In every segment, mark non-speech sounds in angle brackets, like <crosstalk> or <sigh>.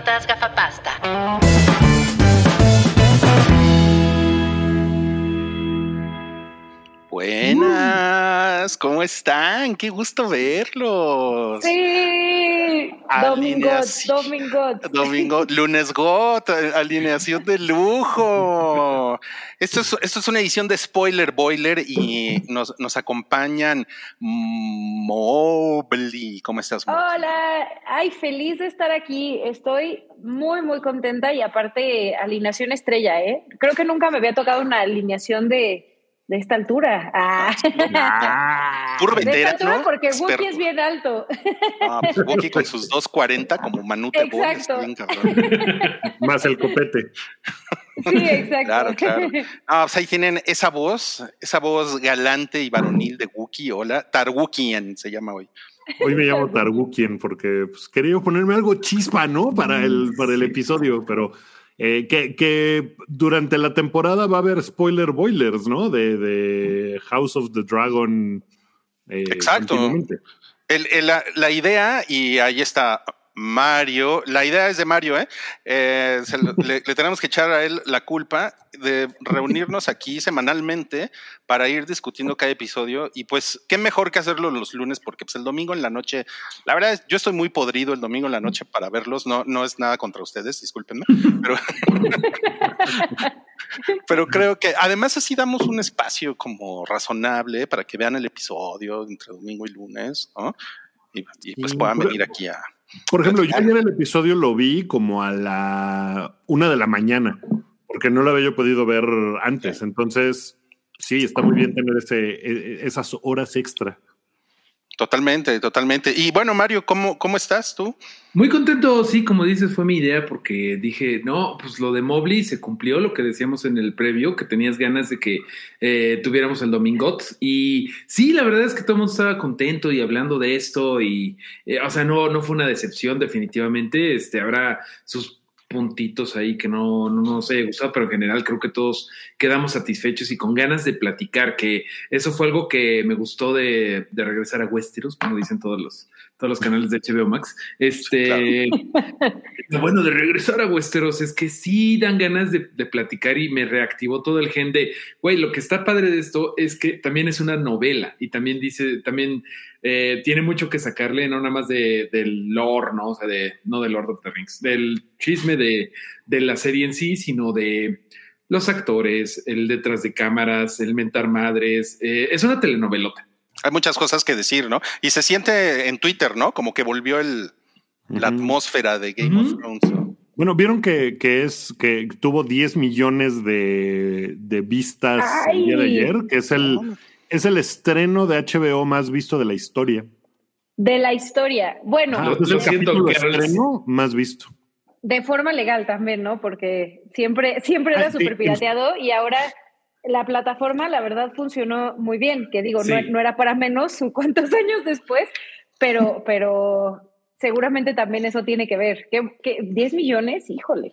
anécdotas gafapasta. Buenas, ¿cómo están? Qué gusto verlos. Sí, Alineación- domingo. Domingo, <laughs> lunes GOT, alineación de lujo. Esto es, esto es una edición de Spoiler Boiler y nos, nos acompañan Mobley. ¿Cómo estás, Mobley? Hola, ay, feliz de estar aquí. Estoy muy, muy contenta y aparte alineación estrella, ¿eh? Creo que nunca me había tocado una alineación de, de esta altura. Ah. Puro esta veterano. altura porque experto. Wookie es bien alto. Ah, pues Wookie con sus 2.40 como Manute Exacto. bien. <laughs> Más el copete. Sí, exacto. Claro, claro. Ah, pues ahí tienen esa voz, esa voz galante y varonil de Wookie. Hola, Tarwookian se llama hoy. Hoy me llamo Targukien porque pues, quería ponerme algo chispa, ¿no? Para el, para el episodio, pero eh, que, que durante la temporada va a haber spoiler boilers, ¿no? De, de House of the Dragon. eh, Exacto. el- la, la idea, y ahí está Mario, la idea es de Mario, ¿eh? Eh, se lo- le, le tenemos que echar a él la culpa de reunirnos aquí semanalmente para ir discutiendo cada episodio. Y pues, qué mejor que hacerlo los lunes, porque pues el domingo en la noche, la verdad es, yo estoy muy podrido el domingo en la noche para verlos, no, no es nada contra ustedes, discúlpenme, pero, <laughs> pero creo que además así damos un espacio como razonable para que vean el episodio entre domingo y lunes, ¿no? Y, y, pues Sí, puedan venir aquí a... Por ejemplo, yo ayer el episodio lo vi como a la una de la mañana, porque no lo había yo podido ver antes. Entonces, sí, está muy bien tener ese, e- esas horas extra. Totalmente, totalmente. Y bueno, Mario, ¿cómo, cómo estás tú? Muy contento, sí, como dices, fue mi idea porque dije, no, pues lo de Mobley se cumplió, lo que decíamos en el previo, que tenías ganas de que eh, tuviéramos el Domingot. Y sí, la verdad es que todo el mundo estaba contento y hablando de esto y, eh, o sea, no, no fue una decepción definitivamente, este, habrá sus puntitos ahí que no, no nos haya gustado, pero en general creo que todos quedamos satisfechos y con ganas de platicar, que eso fue algo que me gustó de, de regresar a Westeros, como dicen todos los, todos los canales de HBO Max. Este, lo bueno de regresar a Westeros es que sí dan ganas de, de platicar y me reactivó todo el gen de, güey, lo que está padre de esto es que también es una novela y también dice, también eh, tiene mucho que sacarle, no nada más de, del lore, ¿no? O sea, de, no del Lord of the Rings, del chisme de, de la serie en sí, sino de los actores, el detrás de cámaras, el mentar madres. eh, es una telenovelota. Hay muchas cosas que decir, ¿no? Y se siente en Twitter, ¿no? Como que volvió el, la atmósfera de Game of Thrones. ¿no? Bueno, vieron que, que es que tuvo 10 millones de, de vistas el día de ¡Ay! ayer, que es el, es el estreno de HBO más visto de la historia. De la historia. Bueno, Ah, Lo- es lo el siento, capítulo Carol. estreno más visto. de forma legal también, ¿no? Porque siempre, siempre era Ah, súper pirateado y ahora la plataforma, la verdad, funcionó muy bien. Que digo, no, no era para menos <laughs> cuántos años después, pero, pero seguramente también eso tiene que ver. ¿Qué, qué, 10 millones? Híjole.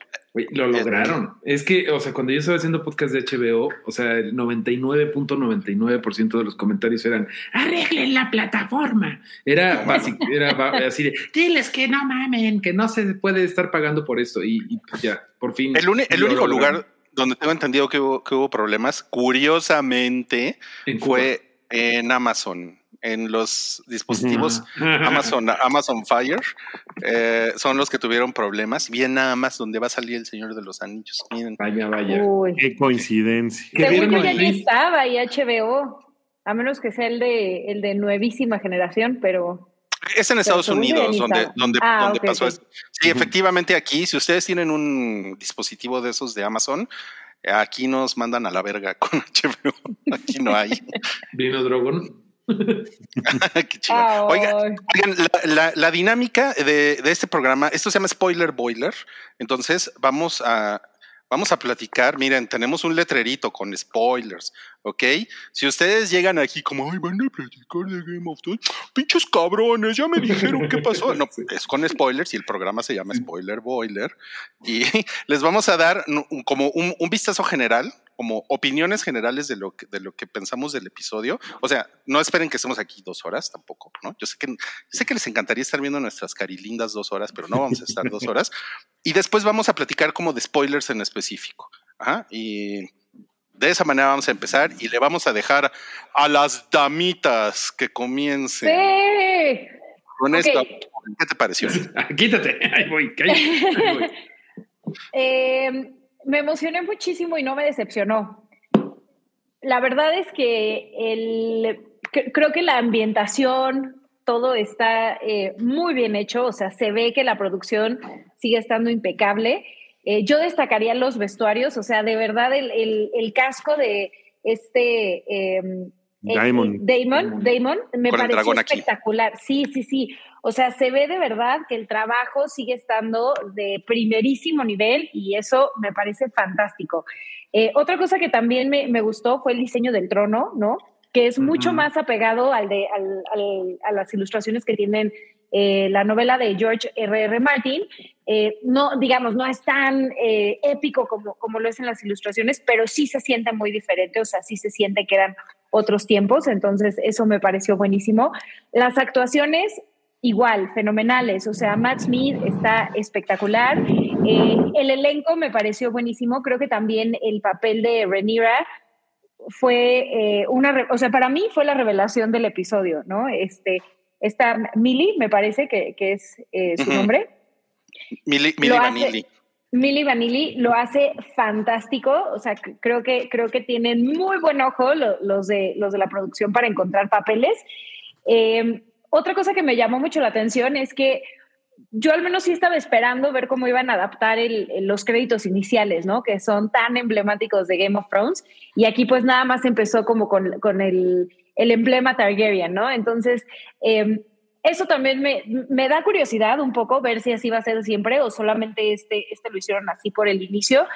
Lo lograron. Es que, o sea, cuando yo estaba haciendo podcast de HBO, o sea, el 99.99% de los comentarios eran arreglen la plataforma. Era <laughs> básico, era así de diles que no mamen, que no se puede estar pagando por esto. Y, y pues ya, por fin. El, el lo único lograron. lugar donde tengo entendido que hubo, que hubo problemas, curiosamente, En fue en Amazon. En los dispositivos. <laughs> Amazon, Amazon Fire, eh, son los que tuvieron problemas. Bien nada más donde va a salir el Señor de los Anillos. Miren. Vaya, vaya. Uy. Qué coincidencia. ¿Qué Según yo ya ahí? estaba ahí HBO, a menos que sea el de, el de nuevísima generación, pero Es en Estados Unidos ni donde, donde, Ah, donde pasó ok. esto. Sí, efectivamente aquí, si ustedes tienen un dispositivo de esos de Amazon, aquí nos mandan a la verga con <laughs> HBO. Aquí no hay. Vino Drogon. <laughs> Qué chido. Oigan, oigan, la, la- la dinámica de, de este programa, esto se llama Spoiler Boiler. Entonces, vamos a, vamos a platicar. Miren, tenemos un letrerito con spoilers, ¿ok? Si ustedes llegan aquí como, ay, van a platicar de Game of Thrones, pinches cabrones, ya me dijeron qué pasó. No, <laughs> es con spoilers y el programa se llama Spoiler Boiler. Y <laughs> les vamos a dar como un, un vistazo general como opiniones generales de lo que, de lo que pensamos del episodio. O sea, no esperen que estemos aquí dos horas tampoco, ¿no? Yo sé que, sé que les encantaría estar viendo nuestras carilindas dos horas, pero no vamos a estar dos horas. Y después vamos a platicar como de spoilers en específico. Ajá, y de esa manera vamos a empezar y le vamos a dejar a las damitas que comiencen. Sí. Con esto, ¿qué te pareció? <laughs> Quítate, ahí voy, ahí <laughs> voy. Eh, me emocioné muchísimo y no me decepcionó. La verdad es que el, creo que la ambientación, todo está eh, muy bien hecho, o sea, se ve que la producción sigue estando impecable. Eh, yo destacaría los vestuarios, o sea, de verdad el, el, el casco de este... Eh, Damon. Damon, Damon, me Con pareció espectacular. Sí, sí, sí. O sea, se ve de verdad que el trabajo sigue estando de primerísimo nivel y eso me parece fantástico. Eh, otra cosa que también me, me gustó fue el diseño del trono, ¿no? Que es mucho más apegado al de, al- al- a las ilustraciones que tienen eh, la novela de George R. R. Martin. Eh, no, digamos, no es tan eh, épico como, como lo es en las ilustraciones, pero sí se siente muy diferente, o sea, sí se siente que eran otros tiempos, entonces eso me pareció buenísimo. Las actuaciones, igual, fenomenales, o sea, Matt Smith está espectacular, Eh, el elenco me pareció buenísimo, creo que también el papel de Rhaenyra fue eh, una, o sea, para mí fue la revelación del episodio, ¿no? Este, esta Millie, me parece que, que es eh, su nombre, Lo hace- Vanilli. Millie Vanilli lo hace fantástico, o sea, creo que, creo que tienen muy buen ojo lo- los, de, los de la producción para encontrar papeles. Eh, otra cosa que me llamó mucho la atención es que yo al menos sí estaba esperando ver cómo iban a adaptar los créditos iniciales, ¿no? Que son tan emblemáticos de Game of Thrones. Y aquí pues nada más empezó como con, el, emblema Targaryen, ¿no? Entonces, eh, eso también me, me da curiosidad un poco ver si así va a ser siempre o solamente este, este lo hicieron así por el inicio.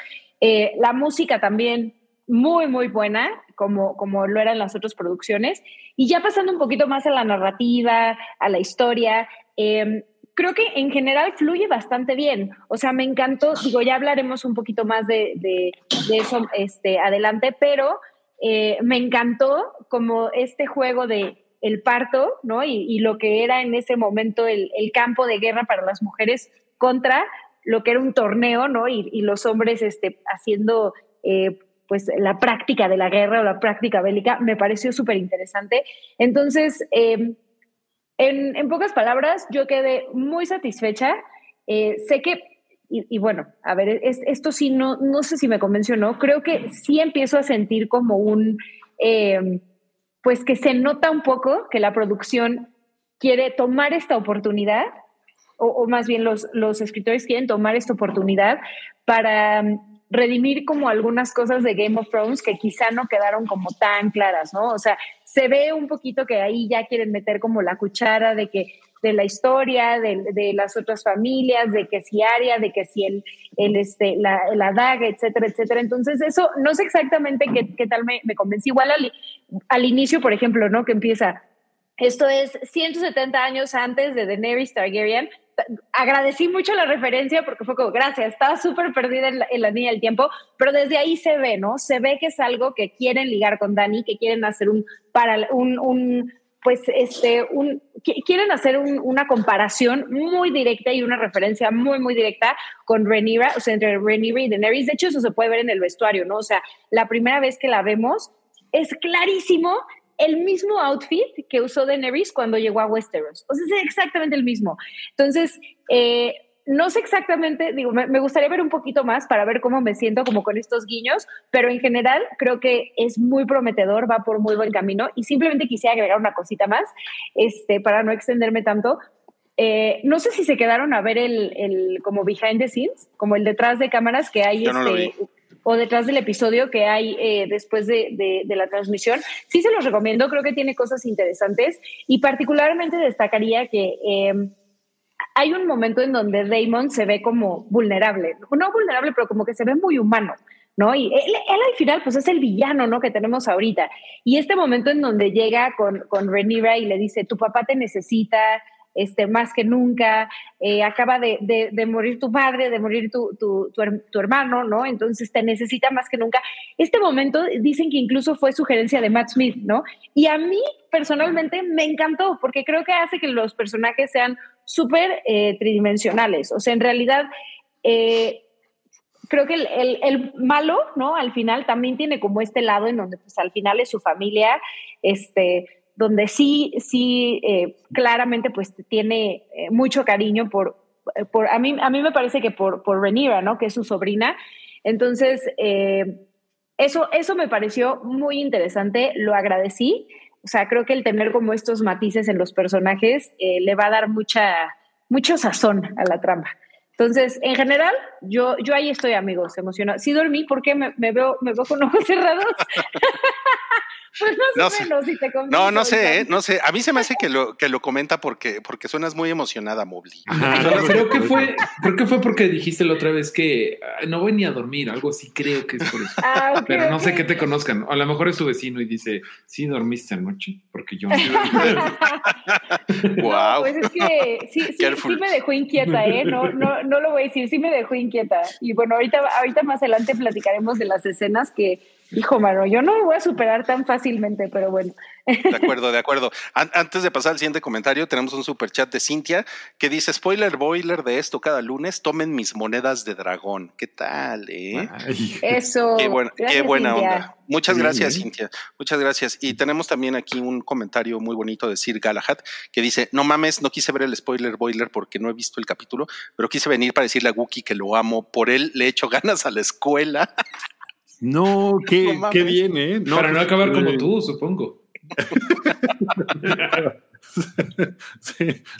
Eh, la música también muy, muy buena, como, como lo eran las otras producciones. Y ya pasando un poquito más a la narrativa, a la historia, eh, creo que en general fluye bastante bien. O sea, me encantó, digo, ya hablaremos un poquito más de, de, eso este, adelante, pero eh, me encantó como este juego de el parto, ¿no? Y, lo que era en ese momento el, el, campo de guerra para las mujeres contra lo que era un torneo, ¿no? Y, y los hombres este, haciendo eh, pues la práctica de la guerra o la práctica bélica, me pareció súper interesante. Entonces, eh, en, en, pocas palabras, yo quedé muy satisfecha. Eh, sé que, y, bueno, a ver, es, esto sí, no, no sé si me convenció o no, creo que sí empiezo a sentir como un, eh, pues que se nota un poco que la producción quiere tomar esta oportunidad, o, o más bien los, los escritores quieren tomar esta oportunidad para redimir como algunas cosas de Game of Thrones que quizá no quedaron como tan claras, ¿no? O sea, se ve un poquito que ahí ya quieren meter como la cuchara de que de la historia, de, de las otras familias, de que si Aria, de que si el, el este, la, la, daga, etcétera, etcétera. Entonces, eso no sé exactamente qué, qué tal me, me convencí. Igual al, al, inicio, por ejemplo, ¿no? Que empieza, esto es 170 años antes de Daenerys Targaryen. Agradecí mucho la referencia porque fue como, gracias, estaba súper perdida en la, en línea del tiempo, pero desde ahí se ve, ¿no? Se ve que es algo que quieren ligar con Dani, que quieren hacer un, para, un, un pues este, un, quieren hacer un, una comparación muy directa y una referencia muy, muy directa con Rhaenyra, o sea, entre Rhaenyra y Daenerys. De hecho, eso se puede ver en el vestuario, ¿no? O sea, la primera vez que la vemos es clarísimo el mismo outfit que usó Daenerys cuando llegó a Westeros. O sea, es exactamente el mismo. Entonces, eh, no sé exactamente, digo, me, gustaría ver un poquito más para ver cómo me siento como con estos guiños, pero en general creo que es muy prometedor, va por muy buen camino y simplemente quisiera agregar una cosita más, este, para no extenderme tanto. Eh, no sé si se quedaron a ver el, el, como behind the scenes, como el detrás de cámaras que hay, Yo no este, o detrás del episodio que hay eh, después de, de, la transmisión. Sí se los recomiendo, creo que tiene cosas interesantes y particularmente destacaría que eh, hay un momento en donde Damon se ve como vulnerable, no vulnerable, pero como que se ve muy humano, ¿no? Y él, al final, pues es el villano, ¿no? Que tenemos ahorita. Y este momento en donde llega con, con Rhaenyra y le dice, tu papá te necesita, este, más que nunca, eh, acaba de, de, morir tu madre, de morir tu, tu, tu, hermano, ¿no? Entonces te necesita más que nunca. Este momento dicen que incluso fue sugerencia de Matt Smith, ¿no? Y a mí personalmente me encantó porque creo que hace que los personajes sean súper eh, tridimensionales. O sea, en realidad... Eh, creo que el, el, malo, ¿no? Al final también tiene como este lado en donde pues al final es su familia, este, donde sí, sí, eh, claramente pues tiene eh, mucho cariño por, por, a mí, a mí me parece que por, por Renira, ¿no? Que es su sobrina. Entonces, eh, eso, eso me pareció muy interesante, lo agradecí. O sea, creo que el tener como estos matices en los personajes le va a dar mucha, mucho sazón a la trama. Entonces, en general, yo, yo ahí estoy, amigos, emocionado. Sí dormí porque me, me, veo, me veo con ojos <laughs> cerrados. Pues más o menos, si te No, no sé, ¿eh? no sé. A mí se me hace que lo, que lo comenta porque, porque suenas muy emocionada, Mobley. creo que fue, creo que fue porque dijiste la otra vez que no voy ni a dormir, algo así creo que es por eso. Ah, Pero no sé qué te conozcan. A lo mejor es su vecino y dice, sí dormiste anoche, porque yo no. <laughs> wow. pues es que sí, sí, sí, me dejó inquieta, ¿eh? No, no, no lo voy a decir, sí me dejó inquieta. Y bueno, ahorita, ahorita más adelante platicaremos de las escenas que hijo, mano, yo no me voy a superar tan fácilmente, pero bueno. De <laughs> acuerdo, de acuerdo. antes de pasar al siguiente comentario, tenemos un super chat de Cintia que dice: Spoiler boiler de esto cada lunes, tomen mis monedas de dragón. ¿Qué tal, eh? Eso. Qué, qué buena onda. Muchas gracias, Cintia. Muchas gracias. Y tenemos también aquí un comentario muy bonito de Sir Galahad que dice: No mames, no quise ver el spoiler boiler porque no he visto el capítulo, pero quise venir para decirle a Wookie que lo amo. Por él le he hecho <laughs> ganas a la escuela. No, qué, qué bien, ¿eh? Para no pues, acabar como tú, supongo. <laughs>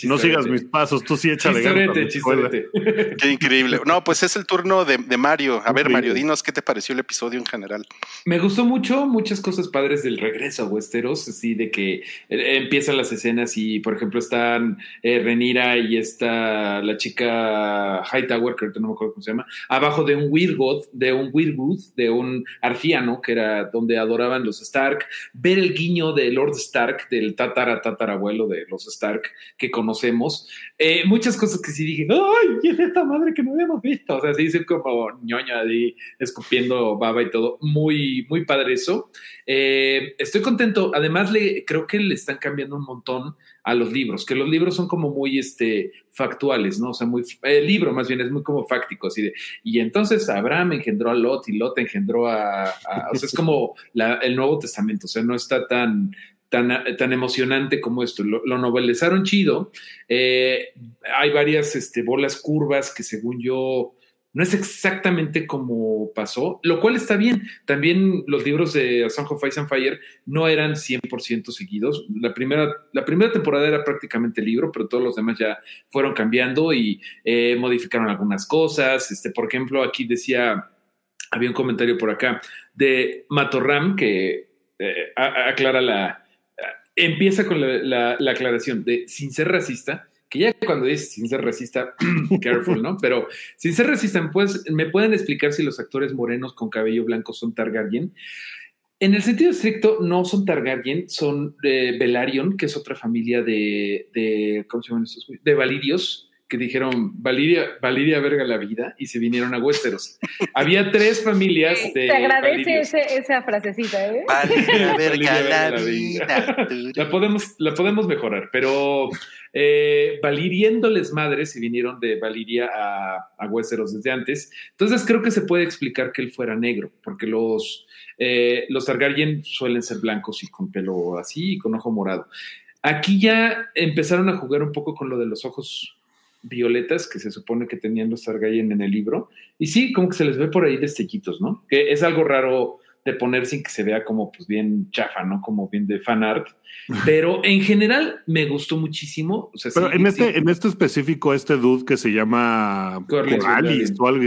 No sigas mis pasos, tú sí échale chistorete, <laughs> Qué increíble. No, pues es el turno de, Mario. A ver, Mario, dinos qué te pareció el episodio en general. Me gustó mucho, muchas cosas padres del regreso a Westeros, así de que eh, empiezan las escenas y, por ejemplo, están eh, Renira y está la chica Hightower, que no me acuerdo cómo se llama, abajo de un Weirwood, de un Weirwood, de un arfiano, que era donde adoraban los Stark, ver el guiño de Lord Stark, del tatara tatarabuelo de los Stark que conocemos. Eh, muchas cosas que sí dije, ¡ay! ¿Y es esta madre que no habíamos visto? O sea, sí, hice como ñoña ahí, escupiendo baba y todo. Muy, muy padre eso. Eh, estoy contento. Además, le, creo que le están cambiando un montón a los libros, que los libros son como muy este, factuales, ¿no? O sea, muy, el libro más bien es muy como fáctico, así de, y entonces Abraham engendró a Lot y Lot engendró a, o sea, es como el Nuevo Testamento, o sea, no está tan, tan, emocionante como esto. Lo, novelizaron chido. Eh, hay varias este, bolas curvas que según yo no es exactamente como pasó, lo cual está bien. También los libros de A Song of and Fire no eran 100% seguidos. La primera, la primera temporada era prácticamente libro, pero todos los demás ya fueron cambiando y eh, modificaron algunas cosas. Este, por ejemplo, aquí decía, había un comentario por acá de Matorram que eh, aclara la, empieza con la, aclaración de sin ser racista, que ya cuando dices sin ser racista, <clears throat> careful, ¿no? Pero sin ser racista, pues, ¿me pueden explicar si los actores morenos con cabello blanco son Targaryen? En el sentido estricto, no son Targaryen, son de Velaryon, que es otra familia de, de ¿cómo se llaman estos? De Valirios, que dijeron Valiria, Valiria verga la vida y se vinieron a Westeros. Había tres familias de. Te agradece esa frasecita, ¿eh? Valiria <laughs> verga la, vida. la, podemos, la podemos mejorar, pero eh, valiriéndoles madres se vinieron de Valiria a, a Westeros desde antes. Entonces creo que se puede explicar que él fuera negro, porque los, eh, los Targaryen suelen ser blancos y con pelo así y con ojo morado. Aquí ya empezaron a jugar un poco con lo de los ojos violetas que se supone que tenían los Targaryen en el libro. Y sí, como que se les ve por ahí destellitos, ¿no? Que es algo raro de poner sin que se vea como pues bien chafa, ¿no? Como bien de fan art. <laughs> Pero en general me gustó muchísimo. Pero en, este, en este específico, este dude que se llama Corlys o algo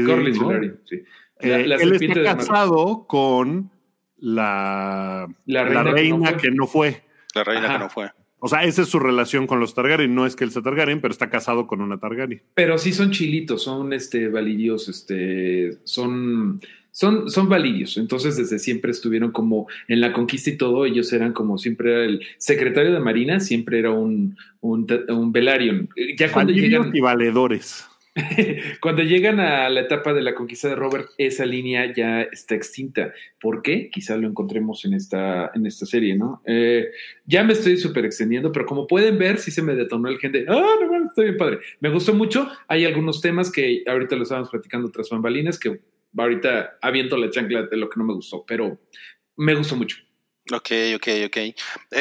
sí. Eh, él está casado con la, la reina, que, no fue. La reina que no fue. O sea, esa es su relación con los Targaryen. No es que él sea Targaryen, pero está casado con una Targaryen. Pero sí son chilitos, son este valirios, este, son, son, son validios. Entonces, desde siempre estuvieron como en la conquista y todo. Ellos eran como siempre era el secretario de Marina, siempre era un, un, un Velaryon. Ya cuando Validios llegan. y valedores. <laughs> Cuando llegan a la etapa de la conquista de Robert, esa línea ya está extinta. ¿Por qué? Quizá lo encontremos en esta, en esta serie, ¿no? Eh, ya me estoy súper extendiendo, pero como pueden ver, sí se me detonó el gente. Ah, no, no, estoy bien padre. Me gustó mucho. Hay algunos temas que ahorita lo estábamos platicando tras bambalinas, que ahorita aviento la chancla de lo que no me gustó, pero me gustó mucho. Ok, ok, ok. Eh,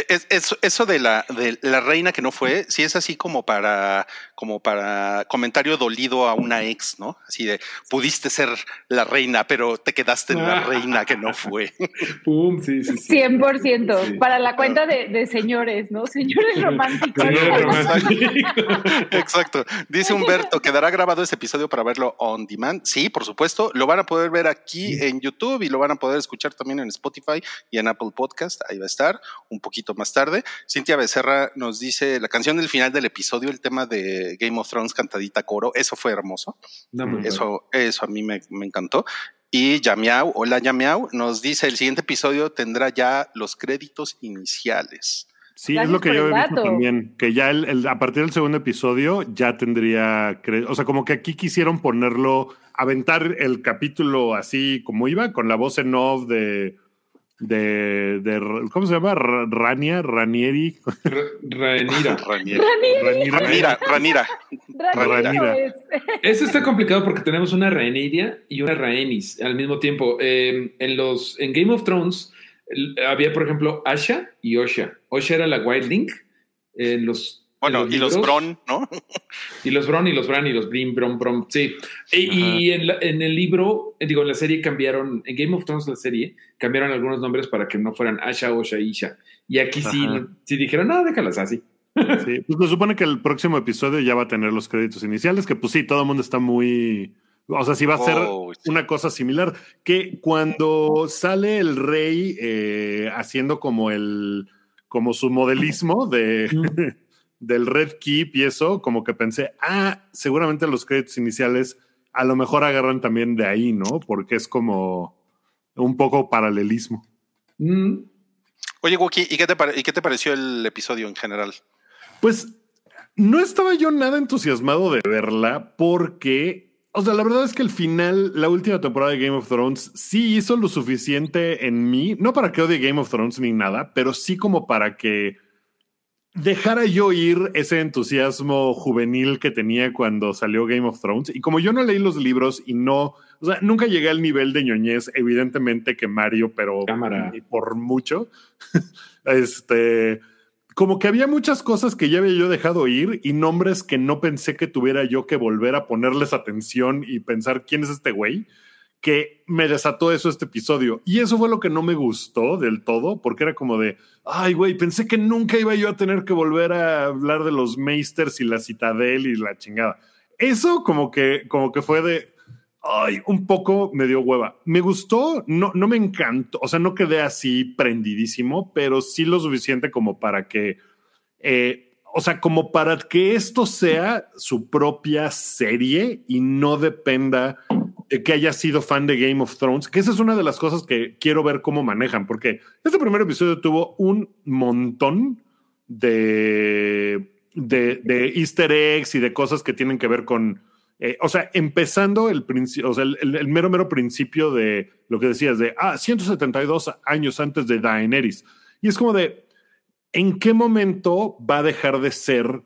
Es, es- eso de la, de la reina que no fue, sí es así como para, como para comentario dolido a una ex, ¿no? Así de, pudiste ser la reina, pero te quedaste en la reina que no fue. <laughs> Pum, sí, sí, sí. 100%. Sí. Para la cuenta de, de señores, ¿no? Señores románticos. Señores románticos. <laughs> Exacto. Dice Humberto, ¿quedará grabado ese episodio para verlo on demand? Sí, por supuesto. Lo van a poder ver aquí en YouTube y lo van a poder escuchar también en Spotify y en Apple Podcast. Ahí va a estar un poquito más tarde. Cintia Becerra nos dice la canción del final del episodio, el tema de Game of Thrones cantadita coro. Eso fue hermoso. No. Eso, eso a mí me, me encantó. Y Yamiau, hola Yamiau, nos dice el siguiente episodio tendrá ya los créditos iniciales. Sí, Gracias es lo que yo he visto también, que ya el, el- a partir del segundo episodio ya tendría, o sea, como que aquí quisieron ponerlo, aventar el capítulo así como iba, con la voz en off de, de, de- ¿cómo se llama? Ra- Rania, Ranieri. Ranira. <laughs> Ranira, Ranira. Ranira Ranira. es. Eso está complicado porque tenemos una Rhaenyra y una Rhaenys al mismo tiempo. Eh, en los en Game of Thrones había, por ejemplo, Asha y Osha. Osha era la Wildling. En los Bueno, en y los. Bron, ¿no? Y los Bron y los Bran y los Brim, Brom, Brom, sí. Y, y en, la- en el libro, eh, digo, en la serie cambiaron, en Game of Thrones la serie, cambiaron algunos nombres para que no fueran Asha, Osha Isha. Y aquí sí, sí dijeron, no, déjalas así. Sí, <laughs> pues se supone que el próximo episodio ya va a tener los créditos iniciales, que pues sí, todo el mundo está muy... O sea, sí va a ser Oh, sí. una cosa similar, que cuando sale el rey eh, haciendo como el, como su modelismo de, <laughs> del Red Keep y eso, como que pensé, ah, seguramente los créditos iniciales a lo mejor agarran también de ahí, ¿no? Porque es como un poco paralelismo. Mm, Oye, Wookie, ¿y qué, te pare- ¿y qué te pareció el episodio en general? Pues no estaba yo nada entusiasmado de verla porque, o sea, la verdad es que el final, la última temporada de Game of Thrones, sí hizo lo suficiente en mí, no para que odie Game of Thrones ni nada, pero sí como para que dejara yo ir ese entusiasmo juvenil que tenía cuando salió Game of Thrones. Y como yo no leí los libros y no, o sea, nunca llegué al nivel de ñoñez, evidentemente que Mario, pero por mucho. <laughs> este, como que había muchas cosas que ya había yo dejado ir y nombres que no pensé que tuviera yo que volver a ponerles atención y pensar quién es este güey, que me desató eso este episodio. Y eso fue lo que no me gustó del todo, porque era como de, ay güey, pensé que nunca iba yo a tener que volver a hablar de los Meisters y la Citadel y la chingada. Eso como que, como que fue de, ay, un poco me dio hueva. Me gustó, no, no me encantó, o sea, no quedé así prendidísimo, pero sí lo suficiente como para que, eh, o sea, como para que esto sea su propia serie y no dependa de que haya sido fan de Game of Thrones, que esa es una de las cosas que quiero ver cómo manejan, porque este primer episodio tuvo un montón de, de, easter eggs y de cosas que tienen que ver con, eh, o sea, empezando el, o sea, el mero, mero principio de lo que decías de, ah, 172 años antes de Daenerys. Y es como de, ¿en qué momento va a dejar de ser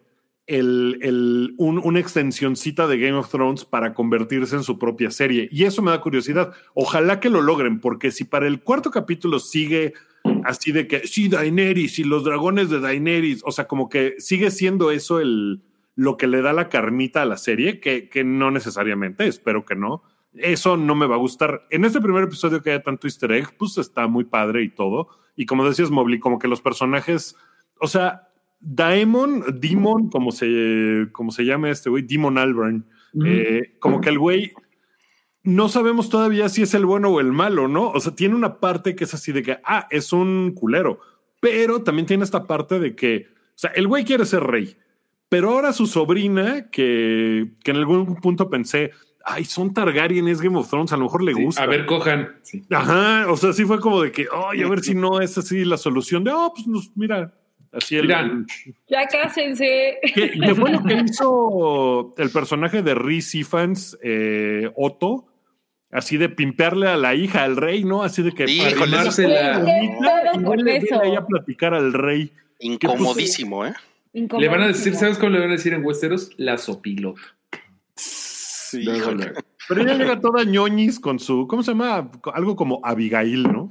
el, el- un- una extensioncita de Game of Thrones para convertirse en su propia serie? Y eso me da curiosidad. Ojalá que lo logren, porque si para el cuarto capítulo sigue así de que, sí, Daenerys y los dragones de Daenerys, o sea, como que sigue siendo eso el, lo que le da la carnita a la serie, que, que no necesariamente, espero que no. Eso no me va a gustar. En este primer episodio que haya tanto easter egg, pues está muy padre y todo. Y como decías, Mobley, como que los personajes, o sea, Daemon, Demon, como se, como se llama este güey, Demon Alburn, eh, como que el güey no sabemos todavía si es el bueno o el malo, ¿no? O sea, tiene una parte que es así de que, ah, es un culero, pero también tiene esta parte de que, o sea, el güey quiere ser rey, pero ahora su sobrina, que, que en algún punto pensé, ay, son Targaryen, es Game of Thrones, a lo mejor le Sí, gusta. a ver, cojan. Sí. Ajá, o sea, sí fue como de que, ay, a ver si no es así la solución de, oh, pues nos- mira, así el, Mira. el- Ya cásense. que, que fue lo que hizo el personaje de Reese Ifans, eh, Otto, así de pimpearle a la hija, al rey, ¿no? Así de que Híjole, pedo y verle ahí a platicar al rey. Incomodísimo, ¿eh? Le van a decir, ¿sabes cómo le van a decir en Westeros? La sopilota. Sí. Pero ella llega toda ñoñis con su, ¿cómo se llama? Algo como Abigail, ¿no?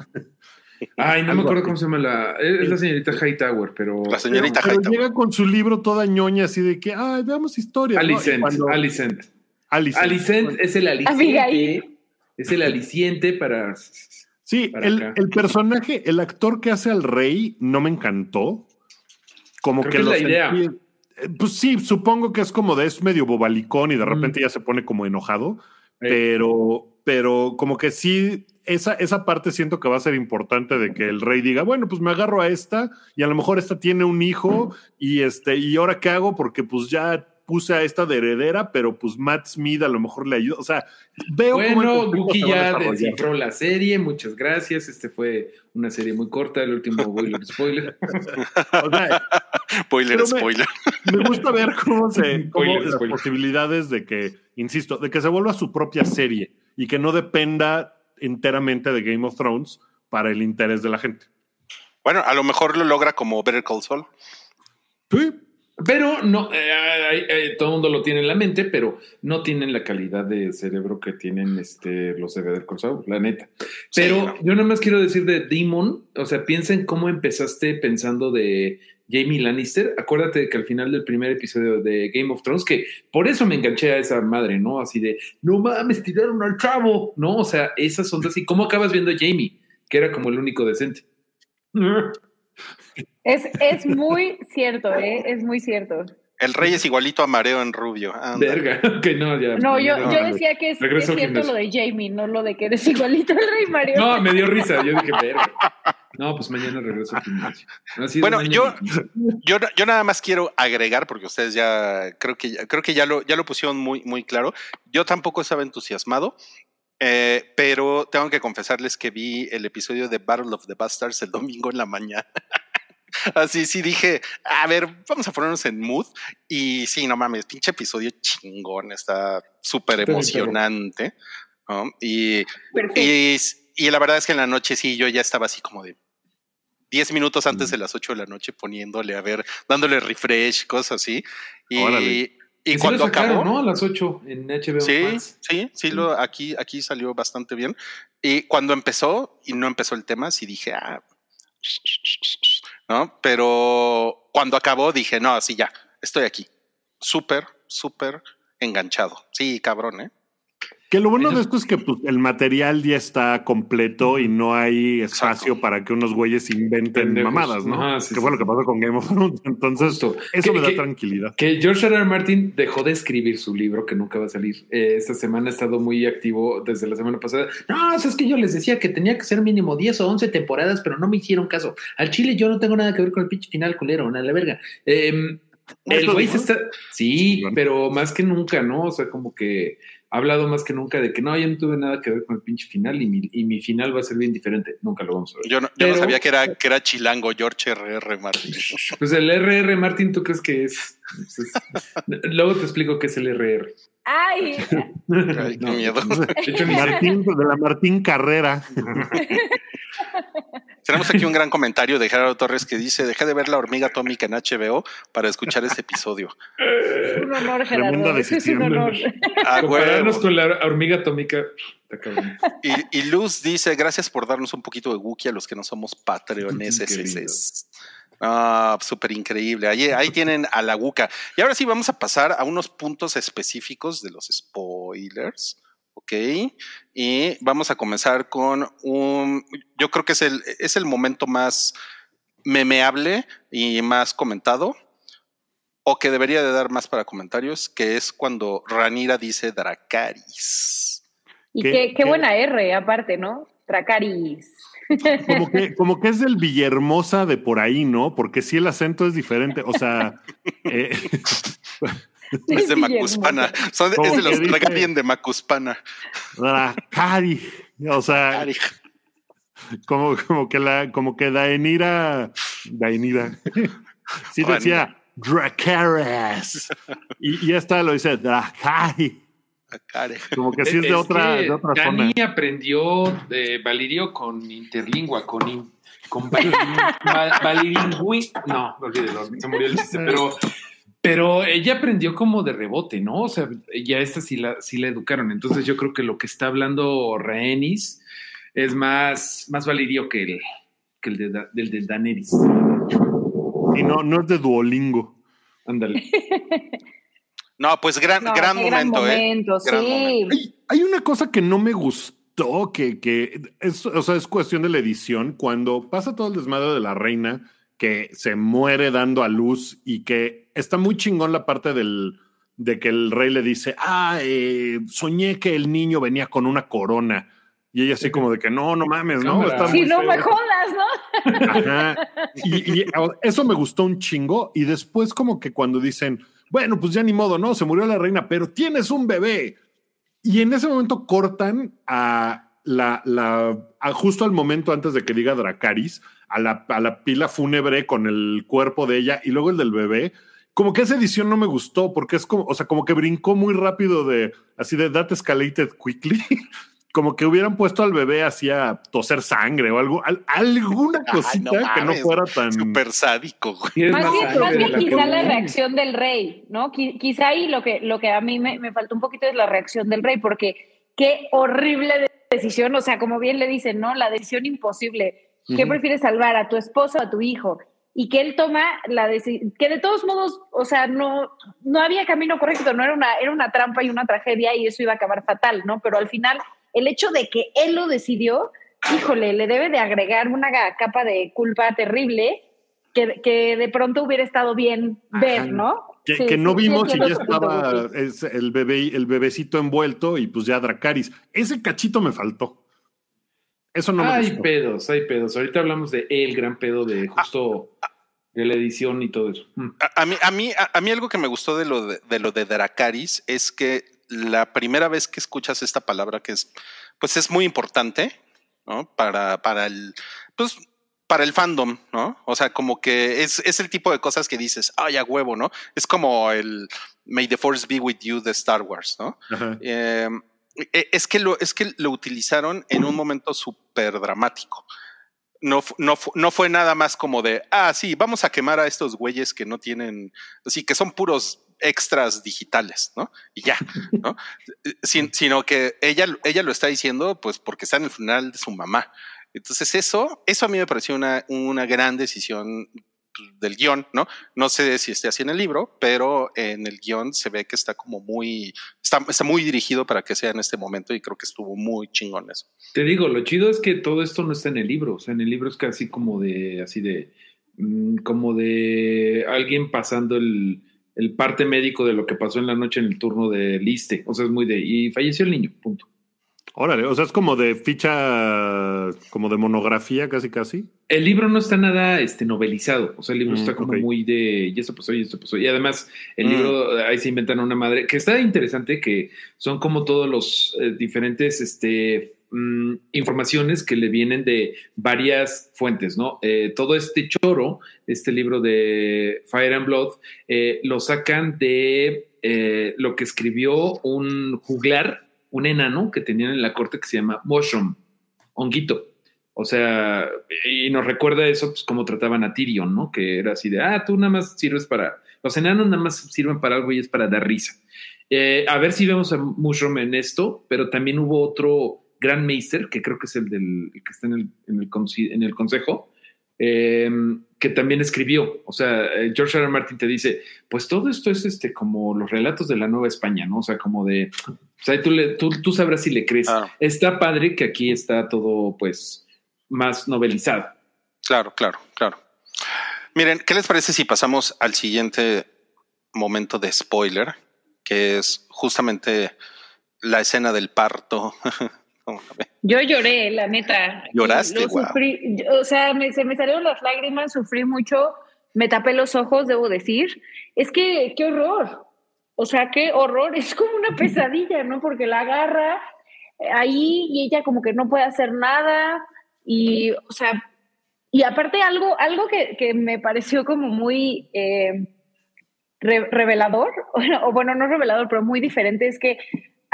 Ay, no me acuerdo cómo se llama la. Es la señorita Hightower, pero. La señorita Pero Hightower. llega con su libro toda ñoña, así de que, ay, veamos historia. ¿no? Alicent. cuando- Alicent. Alicent. Alicent es el aliciente. Abigail. Es el aliciente para. Sí, para el, personaje, el actor que hace al rey no me encantó. Como Creo que que es lo la idea. sentí- eh, Pues sí, supongo que es como de es medio bobalicón y de Mm. repente ya se pone como enojado, Eh, pero, pero como que sí, esa, esa parte siento que va a ser importante de que el rey diga, bueno, pues me agarro a esta y a lo mejor esta tiene un hijo y este, y ahora qué hago porque pues ya puse a esta de heredera, pero pues Matt Smith a lo mejor le ayuda. O sea, veo Bueno, Guki ya descifró la serie. Muchas gracias. Este fue una serie muy corta, el último boiler spoiler. <laughs> O sea, Spoiler, Pero me- spoiler. Me gusta ver cómo se <laughs> cómo Spoiler, las spoiler. posibilidades de que, insisto, de que se vuelva su propia serie y que no dependa enteramente de Game of Thrones para el interés de la gente. Bueno, a lo mejor lo logra como Better Call Saul. Sí. Pero no, eh, todo el mundo lo tiene en la mente, pero no tienen la calidad de cerebro que tienen este, los de la neta. Sí, Pero yo nada más quiero decir de Demon, o sea, piensa en cómo empezaste pensando de Jamie Lannister. Acuérdate que al final del primer episodio de Game of Thrones, que por eso me enganché a esa madre, ¿no? Así de, no mames, tiraron al chavo, ¿no? O sea, esas son así. ¿Cómo acabas viendo a Jamie? Que era como el único decente. <laughs> Es, es muy cierto, ¿eh? Es muy cierto. El rey es igualito a Mareo en rubio. Anda. Verga, <laughs> que no, ya. No, yo, no, yo decía que es, cierto lo de Jamie, no lo de que eres igualito al rey Mario. No, me dio risa. Yo dije, verga. No, pues mañana regreso al gimnasio. Bueno, yo-. Yo, yo nada más quiero agregar, porque ustedes ya creo que ya, creo que ya lo, ya lo pusieron muy, muy claro. Yo tampoco estaba entusiasmado, eh, pero tengo que confesarles que vi el episodio de Battle of the Bastards el domingo en la mañana. <laughs> Así sí dije, a ver, vamos a ponernos en mood. Y sí, no mames, pinche episodio chingón, está súper emocionante. ¿no? Y, y, y la verdad es que en la noche sí, yo ya estaba así como de 10 minutos antes Mm. de las 8 de la noche poniéndole, a ver, dándole refresh, cosas así. Y, Órale. Y sí cuando lo sacaron, acabó, ¿no? A las 8 en HBO sí, Max. sí, sí, lo, aquí, aquí salió bastante bien. Y cuando empezó, y no empezó el tema, sí dije, ah, ¿no? Pero cuando acabó dije, no, así ya, estoy aquí. Súper, súper enganchado. Sí, cabrón, ¿eh? Que lo bueno de esto es que pues, el material ya está completo y no hay espacio Exacto. para que unos güeyes inventen Pendejos. mamadas, ¿no? Ajá, sí, que fue sí. lo que pasó con Game of Thrones. <laughs> Entonces, Justo. eso Que- me da que- tranquilidad. Que George R. R. Martin dejó de escribir su libro que nunca va a salir. Eh, esta semana ha estado muy activo desde la semana pasada. No, o sea, es que yo les decía que tenía que ser mínimo 10 o 11 temporadas, pero no me hicieron caso. Al Chile yo no tengo nada que ver con el pitch final culero, a la verga. Eh, el ¿Eso güey se está. Sí, pero más que nunca, ¿no? O sea, como que ha hablado más que nunca de que no, yo no tuve nada que ver con el pinche final y mi, y mi final va a ser bien diferente. Nunca lo vamos a ver. Yo no, yo no sabía que era, que era chilango George R.R. Martin. Pues el RR Martin, ¿tú crees que es? Pues es- <laughs> Luego te explico qué es el RR. Ay, Ay, <laughs> qué miedo. Martín, de la Martín Carrera. <laughs> Tenemos aquí un gran comentario de Gerardo Torres que dice: Dejé de ver la hormiga atómica en HBO para escuchar este episodio. es un honor, Gerardo. Es un honor. Ah, Compararnos con la hormiga atómica. Y, y Luz dice: Gracias por darnos un poquito de Wookiee a los que no somos Patreones. Ah, súper increíble. Ahí, ahí tienen a la Wuka. Y ahora sí vamos a pasar a unos puntos específicos de los spoilers. Ok. Y vamos a comenzar con un. Yo creo que es el, es el momento más memeable y más comentado. O que debería de dar más para comentarios, que es cuando Ranira dice Dracaris. Y ¿Qué- qué, qué qué? buena R, aparte, ¿no? Tracaris. Como que, como que es del Villahermosa de por ahí, ¿no? Porque sí el acento es diferente. O sea, eh, <laughs> Es de Macuspana. Son de- Como es de los Targaryen de Macuspana. Dracari. O sea, como, como que la, como que Daenira, Daenira, sí decía Dracarys. Y, y esta lo dice Dracari. Care. <laughs> Como que sí es de Es otra, que de otra Dani zona. aprendió de Valirio con interlingua, con, in- con <laughs> valilingüi- No, olvídelo, se murió el chiste, pero, pero ella aprendió como de rebote, ¿no? O sea, ya esta sí la, sí la educaron. Entonces yo creo que lo que está hablando Rhaenys es más, más Valirio que el, que el de, del de Daenerys. Y no, no es de Duolingo. Ándale. <laughs> No, pues gran, No, gran momento, ¿eh? momento, Gran sí. momento. Hay, hay una cosa que no me gustó, que, que es, o sea, es cuestión de la edición. Cuando pasa todo el desmadre de la reina, que se muere dando a luz y que está muy chingón la parte del, de que el rey le dice, ah, eh, soñé que el niño venía con una corona. Y ella así como de que no, no mames, ¿no? Está Si muy no feo me eso". jodas, ¿no? Ajá. Y, y eso me gustó un chingo. Y después, como que cuando dicen, bueno, pues ya ni modo, no, se murió la reina, pero tienes un bebé. Y en ese momento cortan a la, justo al momento antes de que diga Dracaris, a la, a la pila fúnebre con el cuerpo de ella y luego el del bebé. Como que esa edición no me gustó porque es como, o sea, como que brincó muy rápido de así de that escalated quickly. <laughs> Como que hubieran puesto al bebé así a toser sangre o algo, al- alguna Ay, cosita no que no fuera tan. Súper sádico, güey. ¿Quieres Más más bien, más quizá la reacción del rey, ¿no? Qui- Quizá ahí lo que, lo que a mí me, me faltó un poquito es la reacción del rey, porque qué horrible de- decisión, o sea, como bien le dicen, ¿no? La decisión imposible. ¿Qué Ujú. prefieres salvar, a tu esposo o a tu hijo? Y que él toma la decisión, que de todos modos, o sea, no, no había camino correcto, no era una, era una trampa y una tragedia y eso iba a acabar fatal, ¿no? Pero al final, el hecho de que él lo decidió, híjole, le debe de agregar una capa de culpa terrible que, que de pronto hubiera estado bien ver, Ajá. ¿no? Que, Sí, que no sí, sí vimos y ya estaba es el bebé, el bebecito envuelto y pues ya Dracaris. Ese cachito me faltó. Eso no me hay gustó. pedos, hay pedos. Ahorita hablamos de el gran pedo de justo de la edición y todo eso. Mm. A, a mí, a, mí, a, a mí algo que me gustó de lo de, de lo de Dracaris es que la primera vez que escuchas esta palabra que es, pues es muy importante, ¿no? Para, para el, pues, para el fandom, ¿no? O sea, como que es, es el tipo de cosas que dices, ay, a huevo, ¿no? Es como el May the Force be with you de Star Wars, ¿no? Eh, eh, es, que lo, es que lo utilizaron en un momento súper dramático. No, no, no fue nada más como de, ah, sí, vamos a quemar a estos güeyes que no tienen, así que son puros extras digitales, ¿no? Y ya, <laughs> ¿no? Sin- sino que ella, ella lo está diciendo, pues porque está en el funeral de su mamá. Entonces eso, eso a mí me pareció una, una gran decisión del guion, ¿no? No sé si esté así en el libro, pero en el guion se ve que está como muy, está, está muy dirigido para que sea en este momento y creo que estuvo muy chingón eso. Te digo, lo chido es que todo esto no está en el libro. O sea, en el libro es casi como de, así de, mm, como de alguien pasando el, el parte médico de lo que pasó en la noche en el turno de Liste. O sea, es muy de, y falleció el niño, punto. Órale, o sea, es como de ficha, como de monografía casi casi. El libro no está nada este, novelizado, o sea, el libro Mm, está como muy de, y esto pasó, y esto pasó. Y además, el Mm. libro, ahí se inventan una madre, que está interesante, que son como todos los eh, diferentes este, mm, informaciones que le vienen de varias fuentes, ¿no? Eh, todo este choro, este libro de Fire and Blood, eh, lo sacan de eh, lo que escribió un juglar, un enano que tenían en la corte que se llama Mushroom, honguito. O sea, y nos recuerda eso, pues, cómo trataban a Tyrion, ¿no? Que era así de, ah, tú nada más sirves para, los enanos nada más sirven para algo y es para dar risa. A ver si vemos a Mushroom en esto, pero también hubo otro gran Meister, que creo que es el, del, el que está en el, en el, consi- en el consejo, eh, que también escribió. O sea, eh, George R. R. Martin te dice, pues todo esto es este como los relatos de la Nueva España, ¿no? O sea, como de, o sea, tú, le- tú, tú sabrás si le crees. Ah. Está padre que aquí está todo, pues, más novelizado. Claro, claro, claro. Miren, ¿qué les parece si pasamos al siguiente momento de spoiler, que es justamente la escena del parto? <laughs> <laughs> Yo lloré, la neta. ¿Lloraste? Lo. O sea, me- se me salieron las lágrimas, sufrí mucho, me tapé los ojos, debo decir. Es que, qué horror. o sea, qué horror, <laughs> es como una pesadilla, ¿no? Porque la agarra ahí y ella como que no puede hacer nada y, o sea, y aparte algo, algo que, me pareció como muy eh, revelador, <laughs> o bueno, no revelador, pero muy diferente, es que